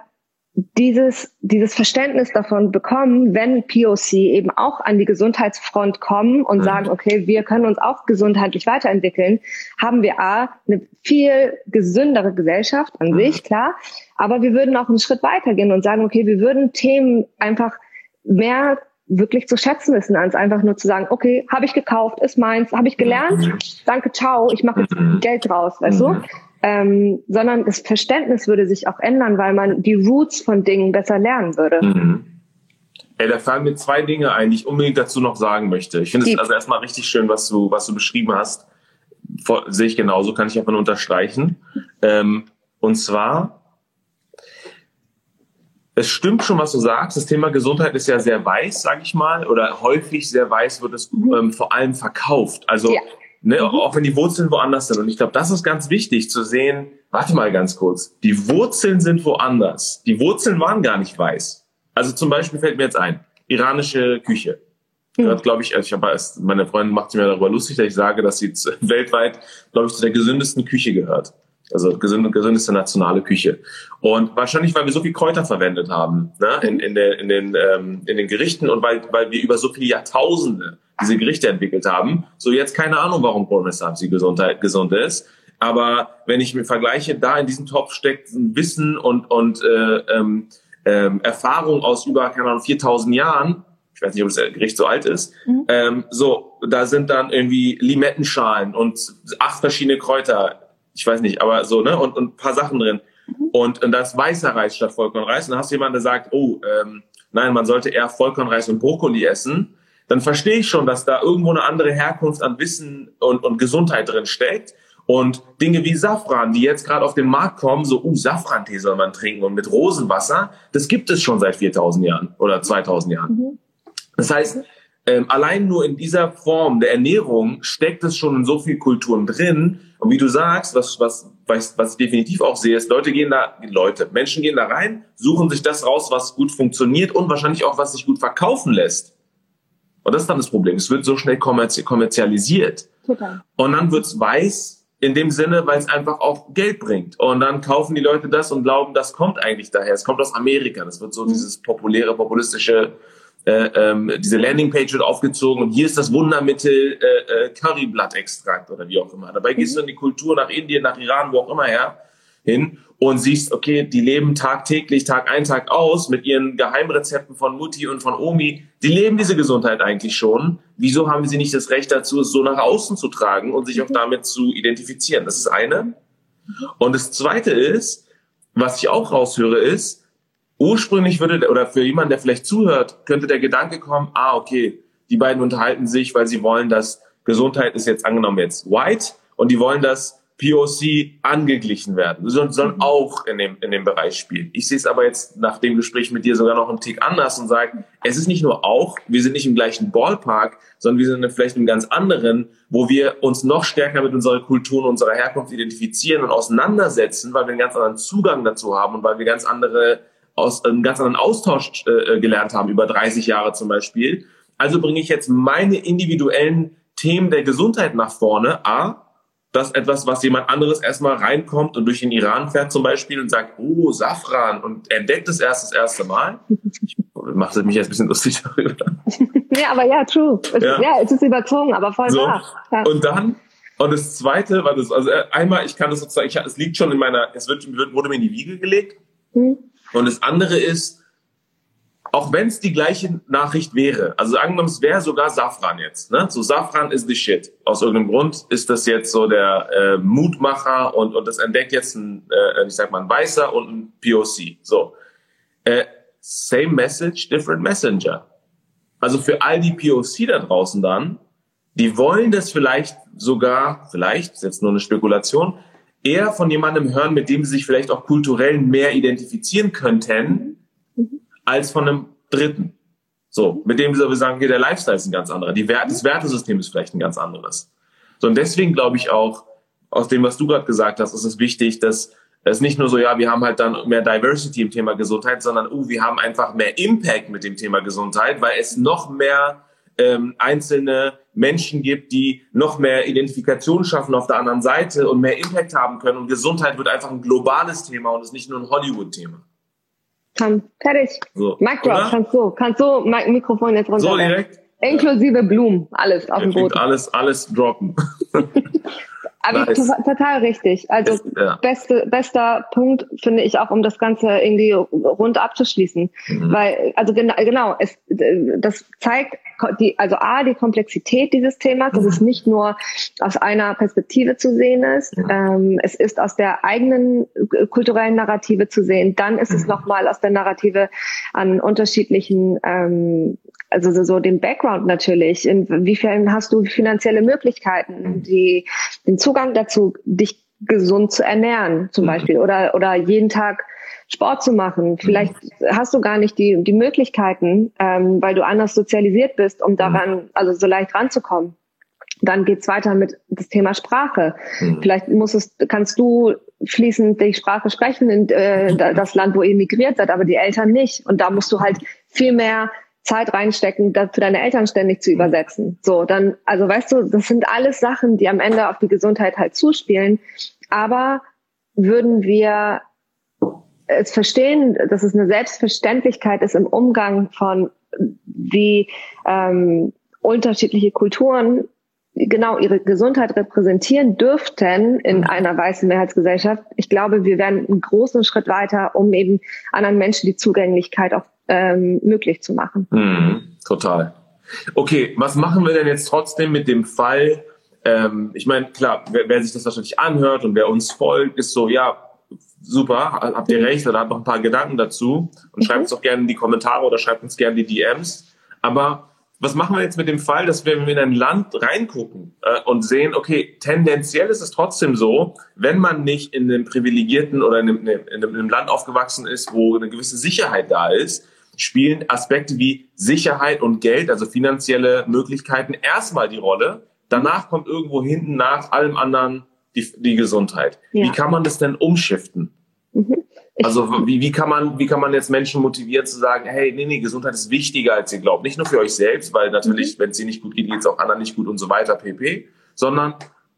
dieses, dieses Verständnis davon bekommen, wenn POC eben auch an die Gesundheitsfront kommen und mhm. sagen, okay, wir können uns auch gesundheitlich weiterentwickeln, haben wir A, eine viel gesündere Gesellschaft an mhm. sich, klar, aber wir würden auch einen Schritt weitergehen und sagen, okay, wir würden Themen einfach mehr wirklich zu schätzen wissen, als einfach nur zu sagen, okay, habe ich gekauft, ist meins, habe ich gelernt, mhm. danke, ciao, ich mache jetzt mhm. Geld draus, weißt du? Ähm, sondern das Verständnis würde sich auch ändern, weil man die Roots von Dingen besser lernen würde. Mhm. Ey, da fallen mir zwei Dinge ein, die ich unbedingt dazu noch sagen möchte. Ich finde es also erstmal richtig schön, was du, was du beschrieben hast. Vor, sehe ich genauso, kann ich einfach nur unterstreichen. Ähm, und zwar, es stimmt schon, was du sagst. Das Thema Gesundheit ist ja sehr weiß, sage ich mal, oder häufig sehr weiß wird es mhm. ähm, vor allem verkauft. Also ja. Ne, mhm. Auch wenn die Wurzeln woanders sind. Und ich glaube, das ist ganz wichtig zu sehen. Warte mal ganz kurz. Die Wurzeln sind woanders. Die Wurzeln waren gar nicht weiß. Also zum Beispiel fällt mir jetzt ein, iranische Küche. Mhm. glaube ich, also ich habe meine Freundin macht sich mir darüber lustig, dass ich sage, dass sie weltweit, glaube ich, zu der gesündesten Küche gehört. Also gesünde, gesündeste nationale Küche. Und wahrscheinlich, weil wir so viel Kräuter verwendet haben ne, in, in, der, in, den, ähm, in den Gerichten und weil, weil wir über so viele Jahrtausende diese Gerichte entwickelt haben. So jetzt keine Ahnung, warum Parmesan sie Gesundheit, gesund ist. Aber wenn ich mir vergleiche, da in diesem Topf steckt ein Wissen und, und äh, ähm, ähm, Erfahrung aus über, keine Ahnung, 4000 Jahren. Ich weiß nicht, ob das Gericht so alt ist. Mhm. Ähm, so, da sind dann irgendwie Limettenschalen und acht verschiedene Kräuter. Ich weiß nicht, aber so, ne? Und, und ein paar Sachen drin. Mhm. Und, und das weißer Reis statt Vollkornreis. Und dann hast du jemanden, der sagt, oh, ähm, nein, man sollte eher Vollkornreis und Brokkoli essen dann verstehe ich schon, dass da irgendwo eine andere Herkunft an Wissen und, und Gesundheit drin steckt. Und Dinge wie Safran, die jetzt gerade auf den Markt kommen, so, uh, Safrantee soll man trinken und mit Rosenwasser, das gibt es schon seit 4000 Jahren oder 2000 Jahren. Mhm. Das heißt, ähm, allein nur in dieser Form der Ernährung steckt es schon in so viel Kulturen drin. Und wie du sagst, was, was, was, was ich definitiv auch sehe, ist, Leute gehen da, Leute, Menschen gehen da rein, suchen sich das raus, was gut funktioniert und wahrscheinlich auch, was sich gut verkaufen lässt. Und das ist dann das Problem. Es wird so schnell kommerzi kommerzialisiert. Total. Und dann wird's weiß in dem Sinne, weil es einfach auch Geld bringt. Und dann kaufen die Leute das und glauben, das kommt eigentlich daher. Es kommt aus Amerika. Das wird so mhm. dieses populäre, populistische, äh, ähm, diese Landingpage wird aufgezogen und hier ist das Wundermittel äh, äh, Curryblattextrakt oder wie auch immer. Dabei gehst du mhm. in die Kultur nach Indien, nach Iran, wo auch immer her hin und siehst, okay, die leben tagtäglich, Tag ein, Tag aus mit ihren Geheimrezepten von Mutti und von Omi. Die leben diese Gesundheit eigentlich schon. Wieso haben sie nicht das Recht dazu, es so nach außen zu tragen und sich auch damit zu identifizieren? Das ist eine. Und das zweite ist, was ich auch raushöre, ist, ursprünglich würde, oder für jemanden, der vielleicht zuhört, könnte der Gedanke kommen, ah, okay, die beiden unterhalten sich, weil sie wollen, dass Gesundheit ist jetzt angenommen jetzt white und die wollen, dass POC angeglichen werden, sollen mhm. auch in dem, in dem Bereich spielen. Ich sehe es aber jetzt nach dem Gespräch mit dir sogar noch einen Tick anders und sage, es ist nicht nur auch, wir sind nicht im gleichen Ballpark, sondern wir sind vielleicht im ganz anderen, wo wir uns noch stärker mit unserer Kultur und unserer Herkunft identifizieren und auseinandersetzen, weil wir einen ganz anderen Zugang dazu haben und weil wir ganz andere, aus, einen ganz anderen Austausch äh, gelernt haben, über 30 Jahre zum Beispiel. Also bringe ich jetzt meine individuellen Themen der Gesundheit nach vorne, A, dass etwas, was jemand anderes erstmal reinkommt und durch den Iran fährt zum Beispiel und sagt, oh, Safran und entdeckt es erst das erste Mal. Ich mache mich jetzt ein bisschen lustig darüber. ja, aber ja, true. Es, ja. ja. es ist überzogen, aber voll so. wahr. Ja. Und dann, und das zweite war das, also äh, einmal, ich kann das sozusagen, ich, es liegt schon in meiner, es wird, wurde mir in die Wiege gelegt. Mhm. Und das andere ist, auch wenn es die gleiche Nachricht wäre, also angenommen, es wäre sogar Safran jetzt, ne? So Safran is the shit. Aus irgendeinem Grund ist das jetzt so der äh, Mutmacher und, und das entdeckt jetzt ein, äh, ich sag mal, ein Weißer und ein POC. So. Äh, same message, different messenger. Also für all die POC da draußen dann, die wollen das vielleicht sogar, vielleicht, ist jetzt nur eine Spekulation, eher von jemandem hören, mit dem sie sich vielleicht auch kulturell mehr identifizieren könnten, als von einem Dritten. So, mit dem wir sagen, okay, der Lifestyle ist ein ganz anderer. Die Wert, das Wertesystem ist vielleicht ein ganz anderes. So, und deswegen glaube ich auch, aus dem, was du gerade gesagt hast, ist es wichtig, dass es nicht nur so, ja, wir haben halt dann mehr Diversity im Thema Gesundheit, sondern, uh, wir haben einfach mehr Impact mit dem Thema Gesundheit, weil es noch mehr ähm, einzelne Menschen gibt, die noch mehr Identifikation schaffen auf der anderen Seite und mehr Impact haben können. Und Gesundheit wird einfach ein globales Thema und ist nicht nur ein Hollywood-Thema. Kann. Fertig. So. Mic drop, kannst du. Kannst du Mikrofon jetzt runter. So direkt? Inklusive Blumen, alles auf dem Boden. Alles, alles droppen. Aber nice. total richtig. Also ist, ja. beste, bester Punkt finde ich auch, um das Ganze irgendwie rund abzuschließen. Mhm. Weil, also genau, genau, es, das zeigt die, also A, die Komplexität dieses Themas, dass es mhm. nicht nur aus einer Perspektive zu sehen ist, mhm. ähm, es ist aus der eigenen kulturellen Narrative zu sehen, dann ist es mhm. nochmal aus der Narrative an unterschiedlichen ähm, also so, so den Background natürlich. Inwiefern hast du finanzielle Möglichkeiten, die, den Zugang dazu, dich gesund zu ernähren, zum mhm. Beispiel, oder, oder jeden Tag Sport zu machen. Vielleicht mhm. hast du gar nicht die, die Möglichkeiten, ähm, weil du anders sozialisiert bist, um daran, mhm. also so leicht ranzukommen. Dann geht's weiter mit das Thema Sprache. Mhm. Vielleicht muss es, kannst du fließend die Sprache sprechen in äh, das Land, wo ihr migriert seid, aber die Eltern nicht. Und da musst du halt viel mehr Zeit reinstecken, das für deine Eltern ständig zu übersetzen. So, dann, also weißt du, das sind alles Sachen, die am Ende auf die Gesundheit halt zuspielen. Aber würden wir es verstehen, dass es eine Selbstverständlichkeit ist im Umgang von wie ähm, unterschiedliche Kulturen genau ihre Gesundheit repräsentieren dürften in mhm. einer weißen Mehrheitsgesellschaft. Ich glaube, wir werden einen großen Schritt weiter, um eben anderen Menschen die Zugänglichkeit auch ähm, möglich zu machen. Mhm, total. Okay, was machen wir denn jetzt trotzdem mit dem Fall? Ähm, ich meine, klar, wer, wer, sich das wahrscheinlich anhört und wer uns folgt, ist so, ja, super, habt ihr recht oder habt noch ein paar Gedanken dazu und mhm. schreibt es doch gerne in die Kommentare oder schreibt uns gerne die DMs. Aber was machen wir jetzt mit dem Fall, dass wir in ein Land reingucken äh, und sehen, okay, tendenziell ist es trotzdem so, wenn man nicht in einem privilegierten oder in einem, in einem Land aufgewachsen ist, wo eine gewisse Sicherheit da ist, spielen Aspekte wie Sicherheit und Geld, also finanzielle Möglichkeiten, erstmal die Rolle. Danach kommt irgendwo hinten nach allem anderen die, die Gesundheit. Ja. Wie kann man das denn umschiften? Mhm. Also wie, wie, kann man, wie kann man jetzt Menschen motivieren zu sagen, hey, nee, nee, Gesundheit ist wichtiger, als ihr glaubt. Nicht nur für euch selbst, weil natürlich, mhm. wenn es ihnen nicht gut geht, geht es auch anderen nicht gut und so weiter, pp. Sondern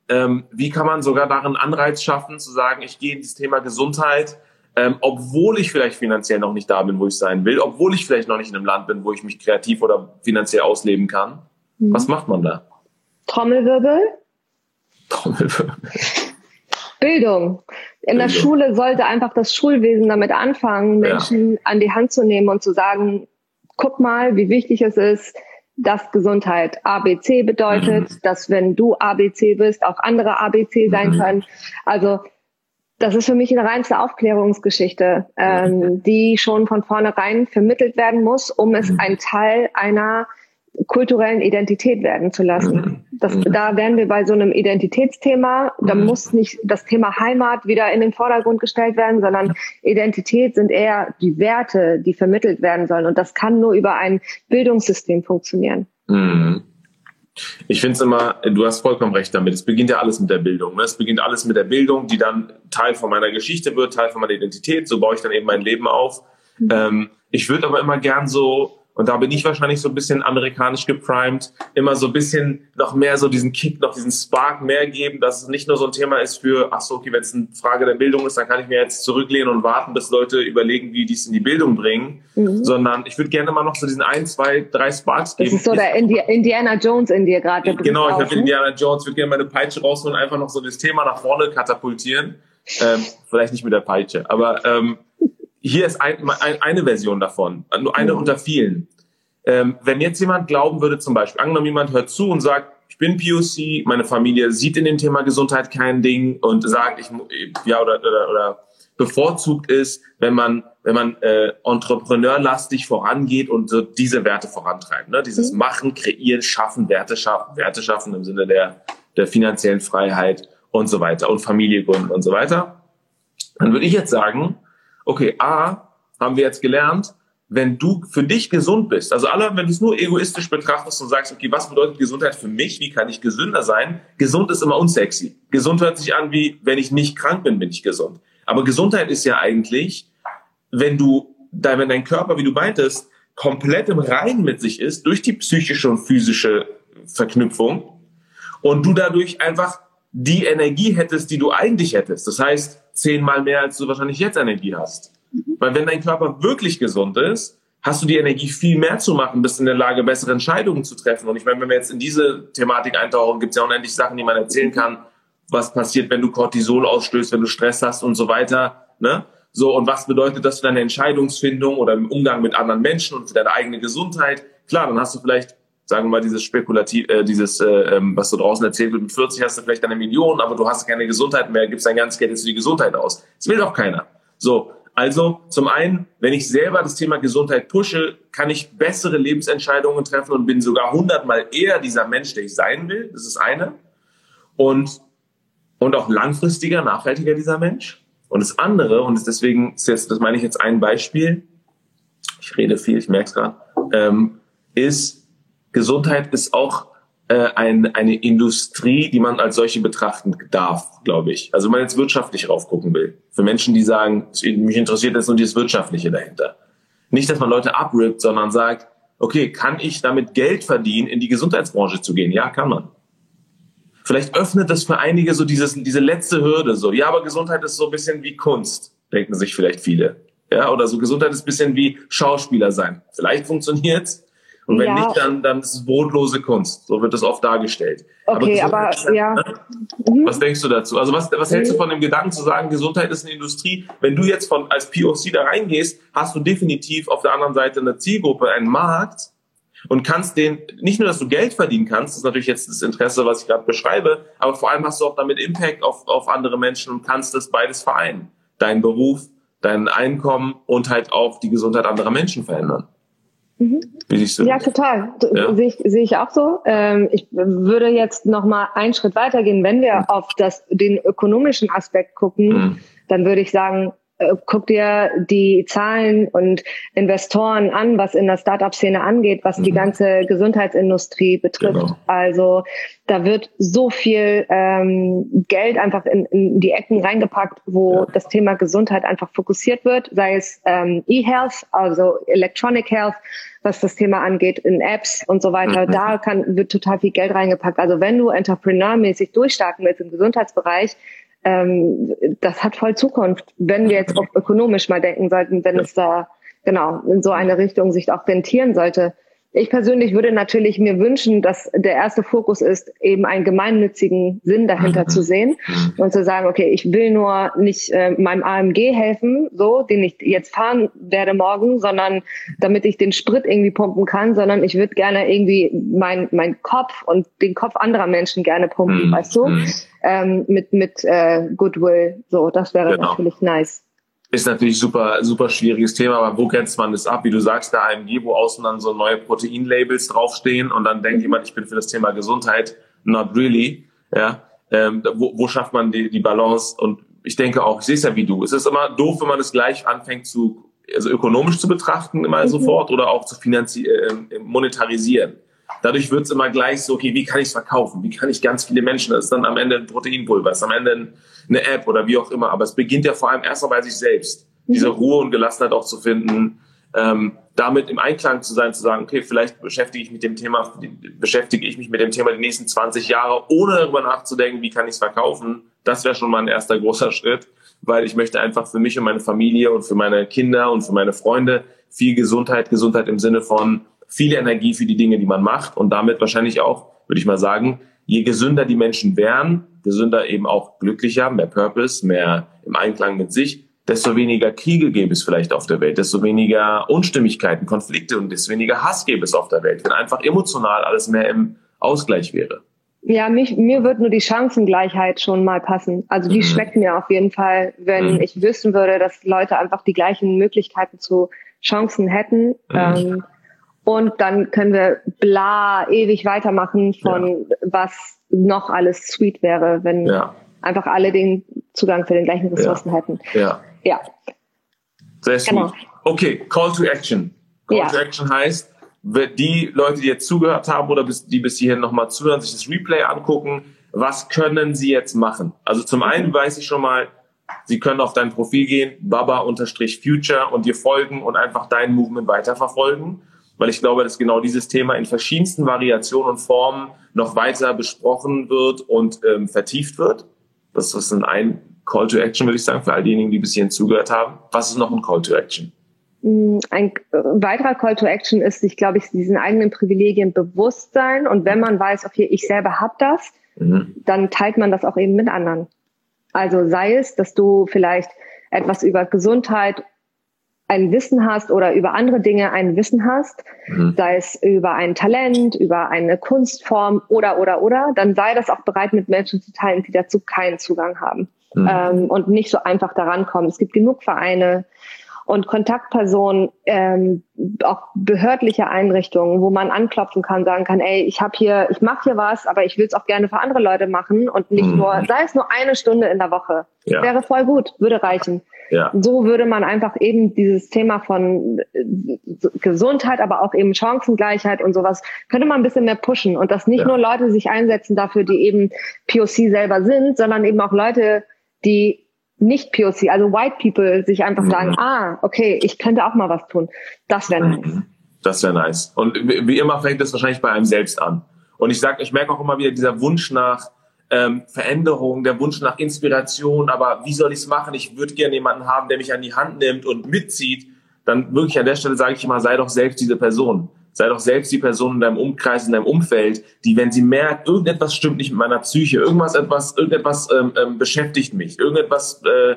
ähm, wie kann man sogar darin Anreiz schaffen, zu sagen, ich gehe in das Thema Gesundheit, ähm, obwohl ich vielleicht finanziell noch nicht da bin, wo ich sein will, obwohl ich vielleicht noch nicht in einem Land bin, wo ich mich kreativ oder finanziell ausleben kann. Mhm. Was macht man da? Trommelwirbel. Trommelwirbel. Bildung. In der Schule sollte einfach das Schulwesen damit anfangen, Menschen ja. an die Hand zu nehmen und zu sagen, guck mal, wie wichtig es ist, dass Gesundheit ABC bedeutet, mhm. dass wenn du ABC bist, auch andere ABC sein mhm. können. Also das ist für mich eine reinste Aufklärungsgeschichte, ähm, die schon von vornherein vermittelt werden muss, um es mhm. ein Teil einer kulturellen Identität werden zu lassen. Mhm. Das, mhm. da wären wir bei so einem Identitätsthema. Da muss nicht das Thema Heimat wieder in den Vordergrund gestellt werden, sondern Identität sind eher die Werte, die vermittelt werden sollen. Und das kann nur über ein Bildungssystem funktionieren. Mhm. Ich finde es immer, du hast vollkommen recht damit. Es beginnt ja alles mit der Bildung. Ne? Es beginnt alles mit der Bildung, die dann Teil von meiner Geschichte wird, Teil von meiner Identität. So baue ich dann eben mein Leben auf. Mhm. Ähm, ich würde aber immer gern so und da bin ich wahrscheinlich so ein bisschen amerikanisch geprimed, immer so ein bisschen noch mehr so diesen Kick, noch diesen Spark mehr geben, dass es nicht nur so ein Thema ist für, ach so, okay, wenn es eine Frage der Bildung ist, dann kann ich mir jetzt zurücklehnen und warten, bis Leute überlegen, wie die es in die Bildung bringen, mhm. sondern ich würde gerne mal noch so diesen ein, zwei, drei Sparks geben. Das ist so der Indi Indiana Jones in dir gerade. Genau, ich habe Indiana Jones, würde gerne meine Peitsche rausholen und einfach noch so das Thema nach vorne katapultieren. Ähm, vielleicht nicht mit der Peitsche, aber ähm, hier ist ein, ein, eine Version davon, nur eine mhm. unter vielen. Ähm, wenn jetzt jemand glauben würde, zum Beispiel, angenommen jemand hört zu und sagt, ich bin POC, meine Familie sieht in dem Thema Gesundheit kein Ding und sagt, ich ja oder, oder, oder bevorzugt ist, wenn man wenn man äh, entrepreneurlastig vorangeht und so diese Werte vorantreibt, ne? dieses mhm. Machen, Kreieren, Schaffen, Werte schaffen, Werte schaffen im Sinne der der finanziellen Freiheit und so weiter und Familie gründen und so weiter, dann würde ich jetzt sagen, okay, A, haben wir jetzt gelernt, wenn du für dich gesund bist, also alle, wenn du es nur egoistisch betrachtest und sagst, okay, was bedeutet Gesundheit für mich? Wie kann ich gesünder sein? Gesund ist immer unsexy. Gesund hört sich an wie, wenn ich nicht krank bin, bin ich gesund. Aber Gesundheit ist ja eigentlich, wenn du, wenn dein Körper, wie du meintest, komplett im Reinen mit sich ist, durch die psychische und physische Verknüpfung und du dadurch einfach die Energie hättest, die du eigentlich hättest. Das heißt, zehnmal mehr, als du wahrscheinlich jetzt Energie hast. Weil wenn dein Körper wirklich gesund ist, hast du die Energie viel mehr zu machen, bist in der Lage, bessere Entscheidungen zu treffen. Und ich meine, wenn wir jetzt in diese Thematik eintauchen, gibt es ja unendlich Sachen, die man erzählen kann, was passiert, wenn du Cortisol ausstößt, wenn du Stress hast und so weiter. Ne? So, und was bedeutet das für deine Entscheidungsfindung oder im Umgang mit anderen Menschen und für deine eigene Gesundheit? Klar, dann hast du vielleicht, sagen wir mal, dieses Spekulativ, äh, dieses, äh, ähm, was du draußen erzählt wird, mit 40 hast du vielleicht eine Million, aber du hast keine Gesundheit mehr, gibst dein ganzes Geld jetzt für die Gesundheit aus. Das will doch keiner. So, also zum einen, wenn ich selber das Thema Gesundheit pushe, kann ich bessere Lebensentscheidungen treffen und bin sogar hundertmal eher dieser Mensch, der ich sein will. Das ist eine. Und, und auch langfristiger, nachhaltiger dieser Mensch. Und das andere, und deswegen ist jetzt, das meine ich jetzt ein Beispiel, ich rede viel, ich merke es gerade, ähm, ist, Gesundheit ist auch äh, ein, eine Industrie, die man als solche betrachten darf, glaube ich. Also wenn man jetzt wirtschaftlich raufgucken will. Für Menschen, die sagen, mich interessiert jetzt nur das Wirtschaftliche dahinter. Nicht, dass man Leute abrippt, sondern sagt, okay, kann ich damit Geld verdienen, in die Gesundheitsbranche zu gehen? Ja, kann man. Vielleicht öffnet das für einige so dieses, diese letzte Hürde so. Ja, aber Gesundheit ist so ein bisschen wie Kunst, denken sich vielleicht viele. Ja, oder so Gesundheit ist ein bisschen wie Schauspieler sein. Vielleicht funktioniert's, und wenn ja. nicht, dann, dann ist es brotlose Kunst. So wird das oft dargestellt. Okay, aber, aber ja. Ne? Was denkst du dazu? Also was, was hältst du von dem Gedanken zu sagen, Gesundheit ist eine Industrie? Wenn du jetzt von, als POC da reingehst, hast du definitiv auf der anderen Seite eine Zielgruppe, einen Markt und kannst den, nicht nur, dass du Geld verdienen kannst, das ist natürlich jetzt das Interesse, was ich gerade beschreibe, aber vor allem hast du auch damit Impact auf, auf andere Menschen und kannst das beides vereinen. Dein Beruf, dein Einkommen und halt auch die Gesundheit anderer Menschen verändern. Mhm. Wie siehst du? Ja, total. Ja. Sehe ich, sehe ich auch so. Ähm, ich würde jetzt noch mal einen Schritt weitergehen. Wenn wir mhm. auf das, den ökonomischen Aspekt gucken, mhm. dann würde ich sagen, guck dir die Zahlen und Investoren an, was in der Startup-Szene angeht, was mhm. die ganze Gesundheitsindustrie betrifft. Genau. Also da wird so viel ähm, Geld einfach in, in die Ecken reingepackt, wo ja. das Thema Gesundheit einfach fokussiert wird, sei es ähm, E-Health, also Electronic Health, was das Thema angeht, in Apps und so weiter. Mhm. Da kann, wird total viel Geld reingepackt. Also wenn du entrepreneurmäßig durchstarten willst im Gesundheitsbereich, ähm, das hat voll Zukunft, wenn wir jetzt auch ökonomisch mal denken sollten, wenn es da genau in so eine Richtung sich auch rentieren sollte. Ich persönlich würde natürlich mir wünschen, dass der erste Fokus ist, eben einen gemeinnützigen Sinn dahinter mhm. zu sehen mhm. und zu sagen, okay, ich will nur nicht äh, meinem AMG helfen, so, den ich jetzt fahren werde morgen, sondern damit ich den Sprit irgendwie pumpen kann, sondern ich würde gerne irgendwie mein, mein Kopf und den Kopf anderer Menschen gerne pumpen, mhm. weißt du. Ähm, mit, mit äh, Goodwill. So, das wäre genau. natürlich nice ist natürlich super, super schwieriges Thema, aber wo grenzt man das ab? Wie du sagst, der AMG, wo außen dann so neue Proteinlabels draufstehen und dann denkt jemand, ich bin für das Thema Gesundheit, not really, ja. Ähm, wo, wo schafft man die, die Balance? Und ich denke auch, ich sehe es ja wie du. Es ist immer doof, wenn man es gleich anfängt zu, also ökonomisch zu betrachten, immer mhm. sofort oder auch zu finanzieren, äh, monetarisieren. Dadurch wird es immer gleich so, okay, wie kann ich es verkaufen? Wie kann ich ganz viele Menschen, das ist dann am Ende ein Proteinpulver, ist am Ende eine App oder wie auch immer. Aber es beginnt ja vor allem erstmal bei sich selbst. Diese mhm. Ruhe und Gelassenheit auch zu finden, ähm, damit im Einklang zu sein, zu sagen, okay, vielleicht beschäftige ich mich mit dem Thema, beschäftige ich mich mit dem Thema die nächsten 20 Jahre, ohne darüber nachzudenken, wie kann ich es verkaufen. Das wäre schon mal ein erster großer Schritt, weil ich möchte einfach für mich und meine Familie und für meine Kinder und für meine Freunde viel Gesundheit, Gesundheit im Sinne von viel Energie für die Dinge, die man macht und damit wahrscheinlich auch, würde ich mal sagen, je gesünder die Menschen wären, gesünder eben auch glücklicher, mehr Purpose, mehr im Einklang mit sich, desto weniger Kriege gäbe es vielleicht auf der Welt, desto weniger Unstimmigkeiten, Konflikte und desto weniger Hass gäbe es auf der Welt, wenn einfach emotional alles mehr im Ausgleich wäre. Ja, mich, mir wird nur die Chancengleichheit schon mal passen. Also die mhm. schmeckt mir auf jeden Fall, wenn mhm. ich wissen würde, dass Leute einfach die gleichen Möglichkeiten zu Chancen hätten. Mhm. Ähm, und dann können wir bla ewig weitermachen von ja. was noch alles sweet wäre, wenn ja. einfach alle den Zugang zu den gleichen Ressourcen ja. hätten. Ja. Ja. Sehr sweet. Genau. Okay, Call to Action. Call to Action heißt, die Leute, die jetzt zugehört haben oder die bis hierhin nochmal zuhören, sich das Replay angucken, was können sie jetzt machen? Also zum einen weiß ich schon mal, sie können auf dein Profil gehen, baba-future und dir folgen und einfach dein Movement weiterverfolgen weil ich glaube, dass genau dieses Thema in verschiedensten Variationen und Formen noch weiter besprochen wird und ähm, vertieft wird. Das ist ein Call to Action, würde ich sagen, für all diejenigen, die bis hierhin zugehört haben. Was ist noch ein Call to Action? Mm, ein äh, weiterer Call to Action ist, sich, glaube ich, diesen eigenen Privilegien bewusst sein. Und wenn man weiß, okay, ich selber habe das, mhm. dann teilt man das auch eben mit anderen. Also sei es, dass du vielleicht etwas über Gesundheit ein Wissen hast oder über andere Dinge ein Wissen hast, mhm. sei es über ein Talent, über eine Kunstform oder, oder, oder, dann sei das auch bereit, mit Menschen zu teilen, die dazu keinen Zugang haben mhm. ähm, und nicht so einfach daran kommen. Es gibt genug Vereine und Kontaktpersonen, ähm, auch behördliche Einrichtungen, wo man anklopfen kann, sagen kann, ey, ich habe hier, ich mache hier was, aber ich will es auch gerne für andere Leute machen und nicht mhm. nur, sei es nur eine Stunde in der Woche. Ja. Wäre voll gut, würde reichen. Ja. So würde man einfach eben dieses Thema von äh, Gesundheit, aber auch eben Chancengleichheit und sowas, könnte man ein bisschen mehr pushen und dass nicht ja. nur Leute sich einsetzen dafür, die eben POC selber sind, sondern eben auch Leute, die nicht POC, also White People, sich einfach mhm. sagen, ah, okay, ich könnte auch mal was tun. Das wäre nice. Mhm. Das wäre nice. Und wie immer fängt es wahrscheinlich bei einem selbst an. Und ich sag, ich merke auch immer wieder dieser Wunsch nach ähm, Veränderung, der Wunsch nach Inspiration, aber wie soll ich es machen? Ich würde gerne jemanden haben, der mich an die Hand nimmt und mitzieht. Dann wirklich an der Stelle sage ich immer, sei doch selbst diese Person. Sei doch selbst die Person in deinem Umkreis, in deinem Umfeld, die, wenn sie merkt, irgendetwas stimmt nicht mit meiner Psyche, irgendwas, etwas, irgendetwas ähm, ähm, beschäftigt mich, irgendetwas äh,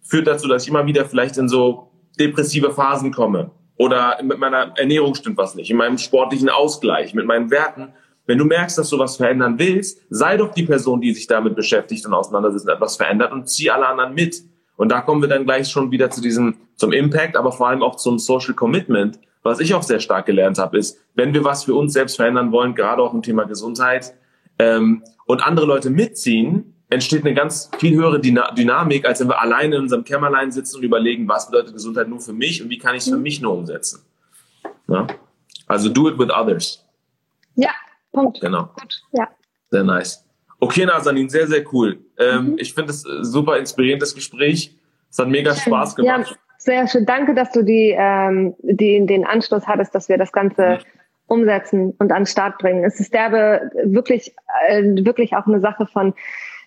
führt dazu, dass ich immer wieder vielleicht in so depressive Phasen komme oder mit meiner Ernährung stimmt was nicht, in meinem sportlichen Ausgleich, mit meinen Werten wenn du merkst, dass du was verändern willst, sei doch die Person, die sich damit beschäftigt und auseinandersetzt und etwas verändert und zieh alle anderen mit. Und da kommen wir dann gleich schon wieder zu diesem, zum Impact, aber vor allem auch zum Social Commitment, was ich auch sehr stark gelernt habe, ist, wenn wir was für uns selbst verändern wollen, gerade auch im Thema Gesundheit, ähm, und andere Leute mitziehen, entsteht eine ganz viel höhere Dynamik, als wenn wir alleine in unserem Kämmerlein sitzen und überlegen, was bedeutet Gesundheit nur für mich und wie kann ich es für mhm. mich nur umsetzen. Ja? Also do it with others. Ja, Punkt. Genau. Gut. Ja. Sehr nice. Okay, Nazanin, sehr, sehr cool. Ähm, mhm. Ich finde es super inspirierendes Gespräch. Es hat mega Spaß gemacht. Ja, sehr schön. Danke, dass du die, ähm, die, den Anschluss hattest, dass wir das Ganze umsetzen und an den Start bringen. Es ist derbe wirklich, äh, wirklich auch eine Sache von,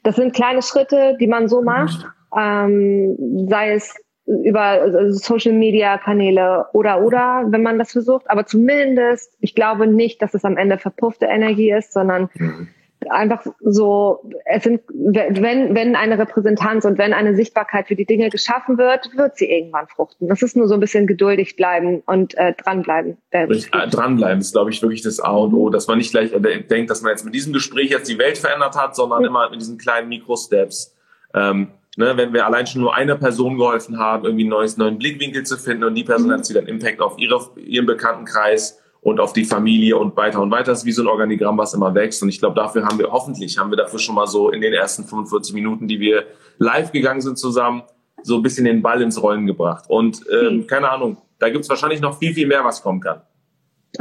das sind kleine Schritte, die man so macht, ähm, sei es über Social Media Kanäle oder oder, wenn man das versucht. Aber zumindest, ich glaube nicht, dass es am Ende verpuffte Energie ist, sondern mhm einfach so, es sind, wenn, wenn eine Repräsentanz und wenn eine Sichtbarkeit für die Dinge geschaffen wird, wird sie irgendwann fruchten. Das ist nur so ein bisschen geduldig bleiben und äh, dranbleiben. Äh, dranbleiben ist, glaube ich, wirklich das A und O, dass man nicht gleich äh, denkt, dass man jetzt mit diesem Gespräch jetzt die Welt verändert hat, sondern mhm. immer mit diesen kleinen Mikrosteps. Ähm, ne, wenn wir allein schon nur einer Person geholfen haben, irgendwie einen neues, neuen Blickwinkel zu finden und die Person mhm. hat wieder einen Impact auf ihre, ihren Bekanntenkreis und auf die Familie und weiter und weiter. Das ist wie so ein Organigramm, was immer wächst. Und ich glaube, dafür haben wir hoffentlich, haben wir dafür schon mal so in den ersten 45 Minuten, die wir live gegangen sind zusammen, so ein bisschen den Ball ins Rollen gebracht. Und ähm, hm. keine Ahnung, da gibt's wahrscheinlich noch viel, viel mehr, was kommen kann.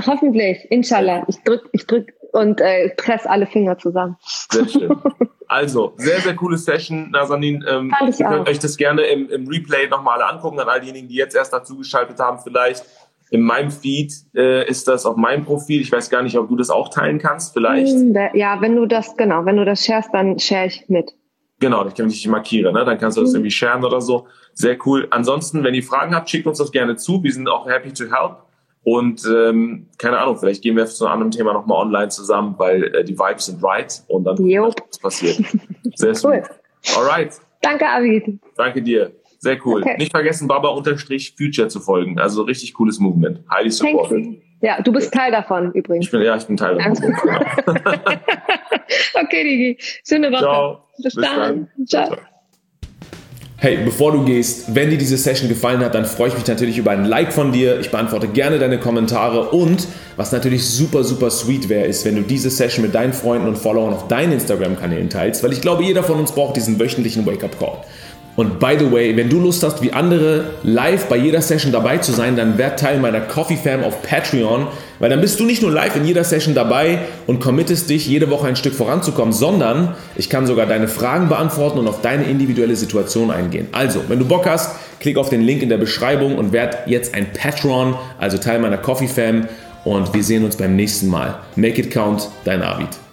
Hoffentlich, inshallah. Ich drück, ich drück und äh, press alle Finger zusammen. Sehr schön. Also, sehr, sehr coole Session, Nazanin. Ähm, ihr könnt auch. euch das gerne im, im Replay nochmal angucken, an all diejenigen, die jetzt erst dazugeschaltet haben vielleicht. In meinem Feed äh, ist das auf meinem Profil. Ich weiß gar nicht, ob du das auch teilen kannst, vielleicht. Hm, ja, wenn du das, genau, wenn du das sharest, dann share ich mit. Genau, ich kann dich markieren, ne? dann kannst du das mhm. irgendwie sharen oder so. Sehr cool. Ansonsten, wenn ihr Fragen habt, schickt uns das gerne zu. Wir sind auch happy to help. Und ähm, keine Ahnung, vielleicht gehen wir zu einem anderen Thema nochmal online zusammen, weil äh, die Vibes sind right und dann was passiert. Sehr cool. Alright. Danke, Avid. Danke dir. Sehr cool. Okay. Nicht vergessen, Baba-Future zu folgen. Also richtig cooles Movement. Highly supported. Ja, du bist Teil davon übrigens. Ich bin, ja, ich bin Teil davon. okay, Digi. Schöne Woche. Ciao. Bis, Bis dann. dann. Ciao. Hey, bevor du gehst, wenn dir diese Session gefallen hat, dann freue ich mich natürlich über ein Like von dir. Ich beantworte gerne deine Kommentare und was natürlich super, super sweet wäre, ist, wenn du diese Session mit deinen Freunden und Followern auf deinen Instagram-Kanälen teilst, weil ich glaube, jeder von uns braucht diesen wöchentlichen Wake-up-Call. Und by the way, wenn du Lust hast, wie andere live bei jeder Session dabei zu sein, dann werd Teil meiner Coffee Fam auf Patreon, weil dann bist du nicht nur live in jeder Session dabei und committest dich, jede Woche ein Stück voranzukommen, sondern ich kann sogar deine Fragen beantworten und auf deine individuelle Situation eingehen. Also, wenn du Bock hast, klick auf den Link in der Beschreibung und werd jetzt ein Patron, also Teil meiner Coffee Fam und wir sehen uns beim nächsten Mal. Make it count, dein Arvid.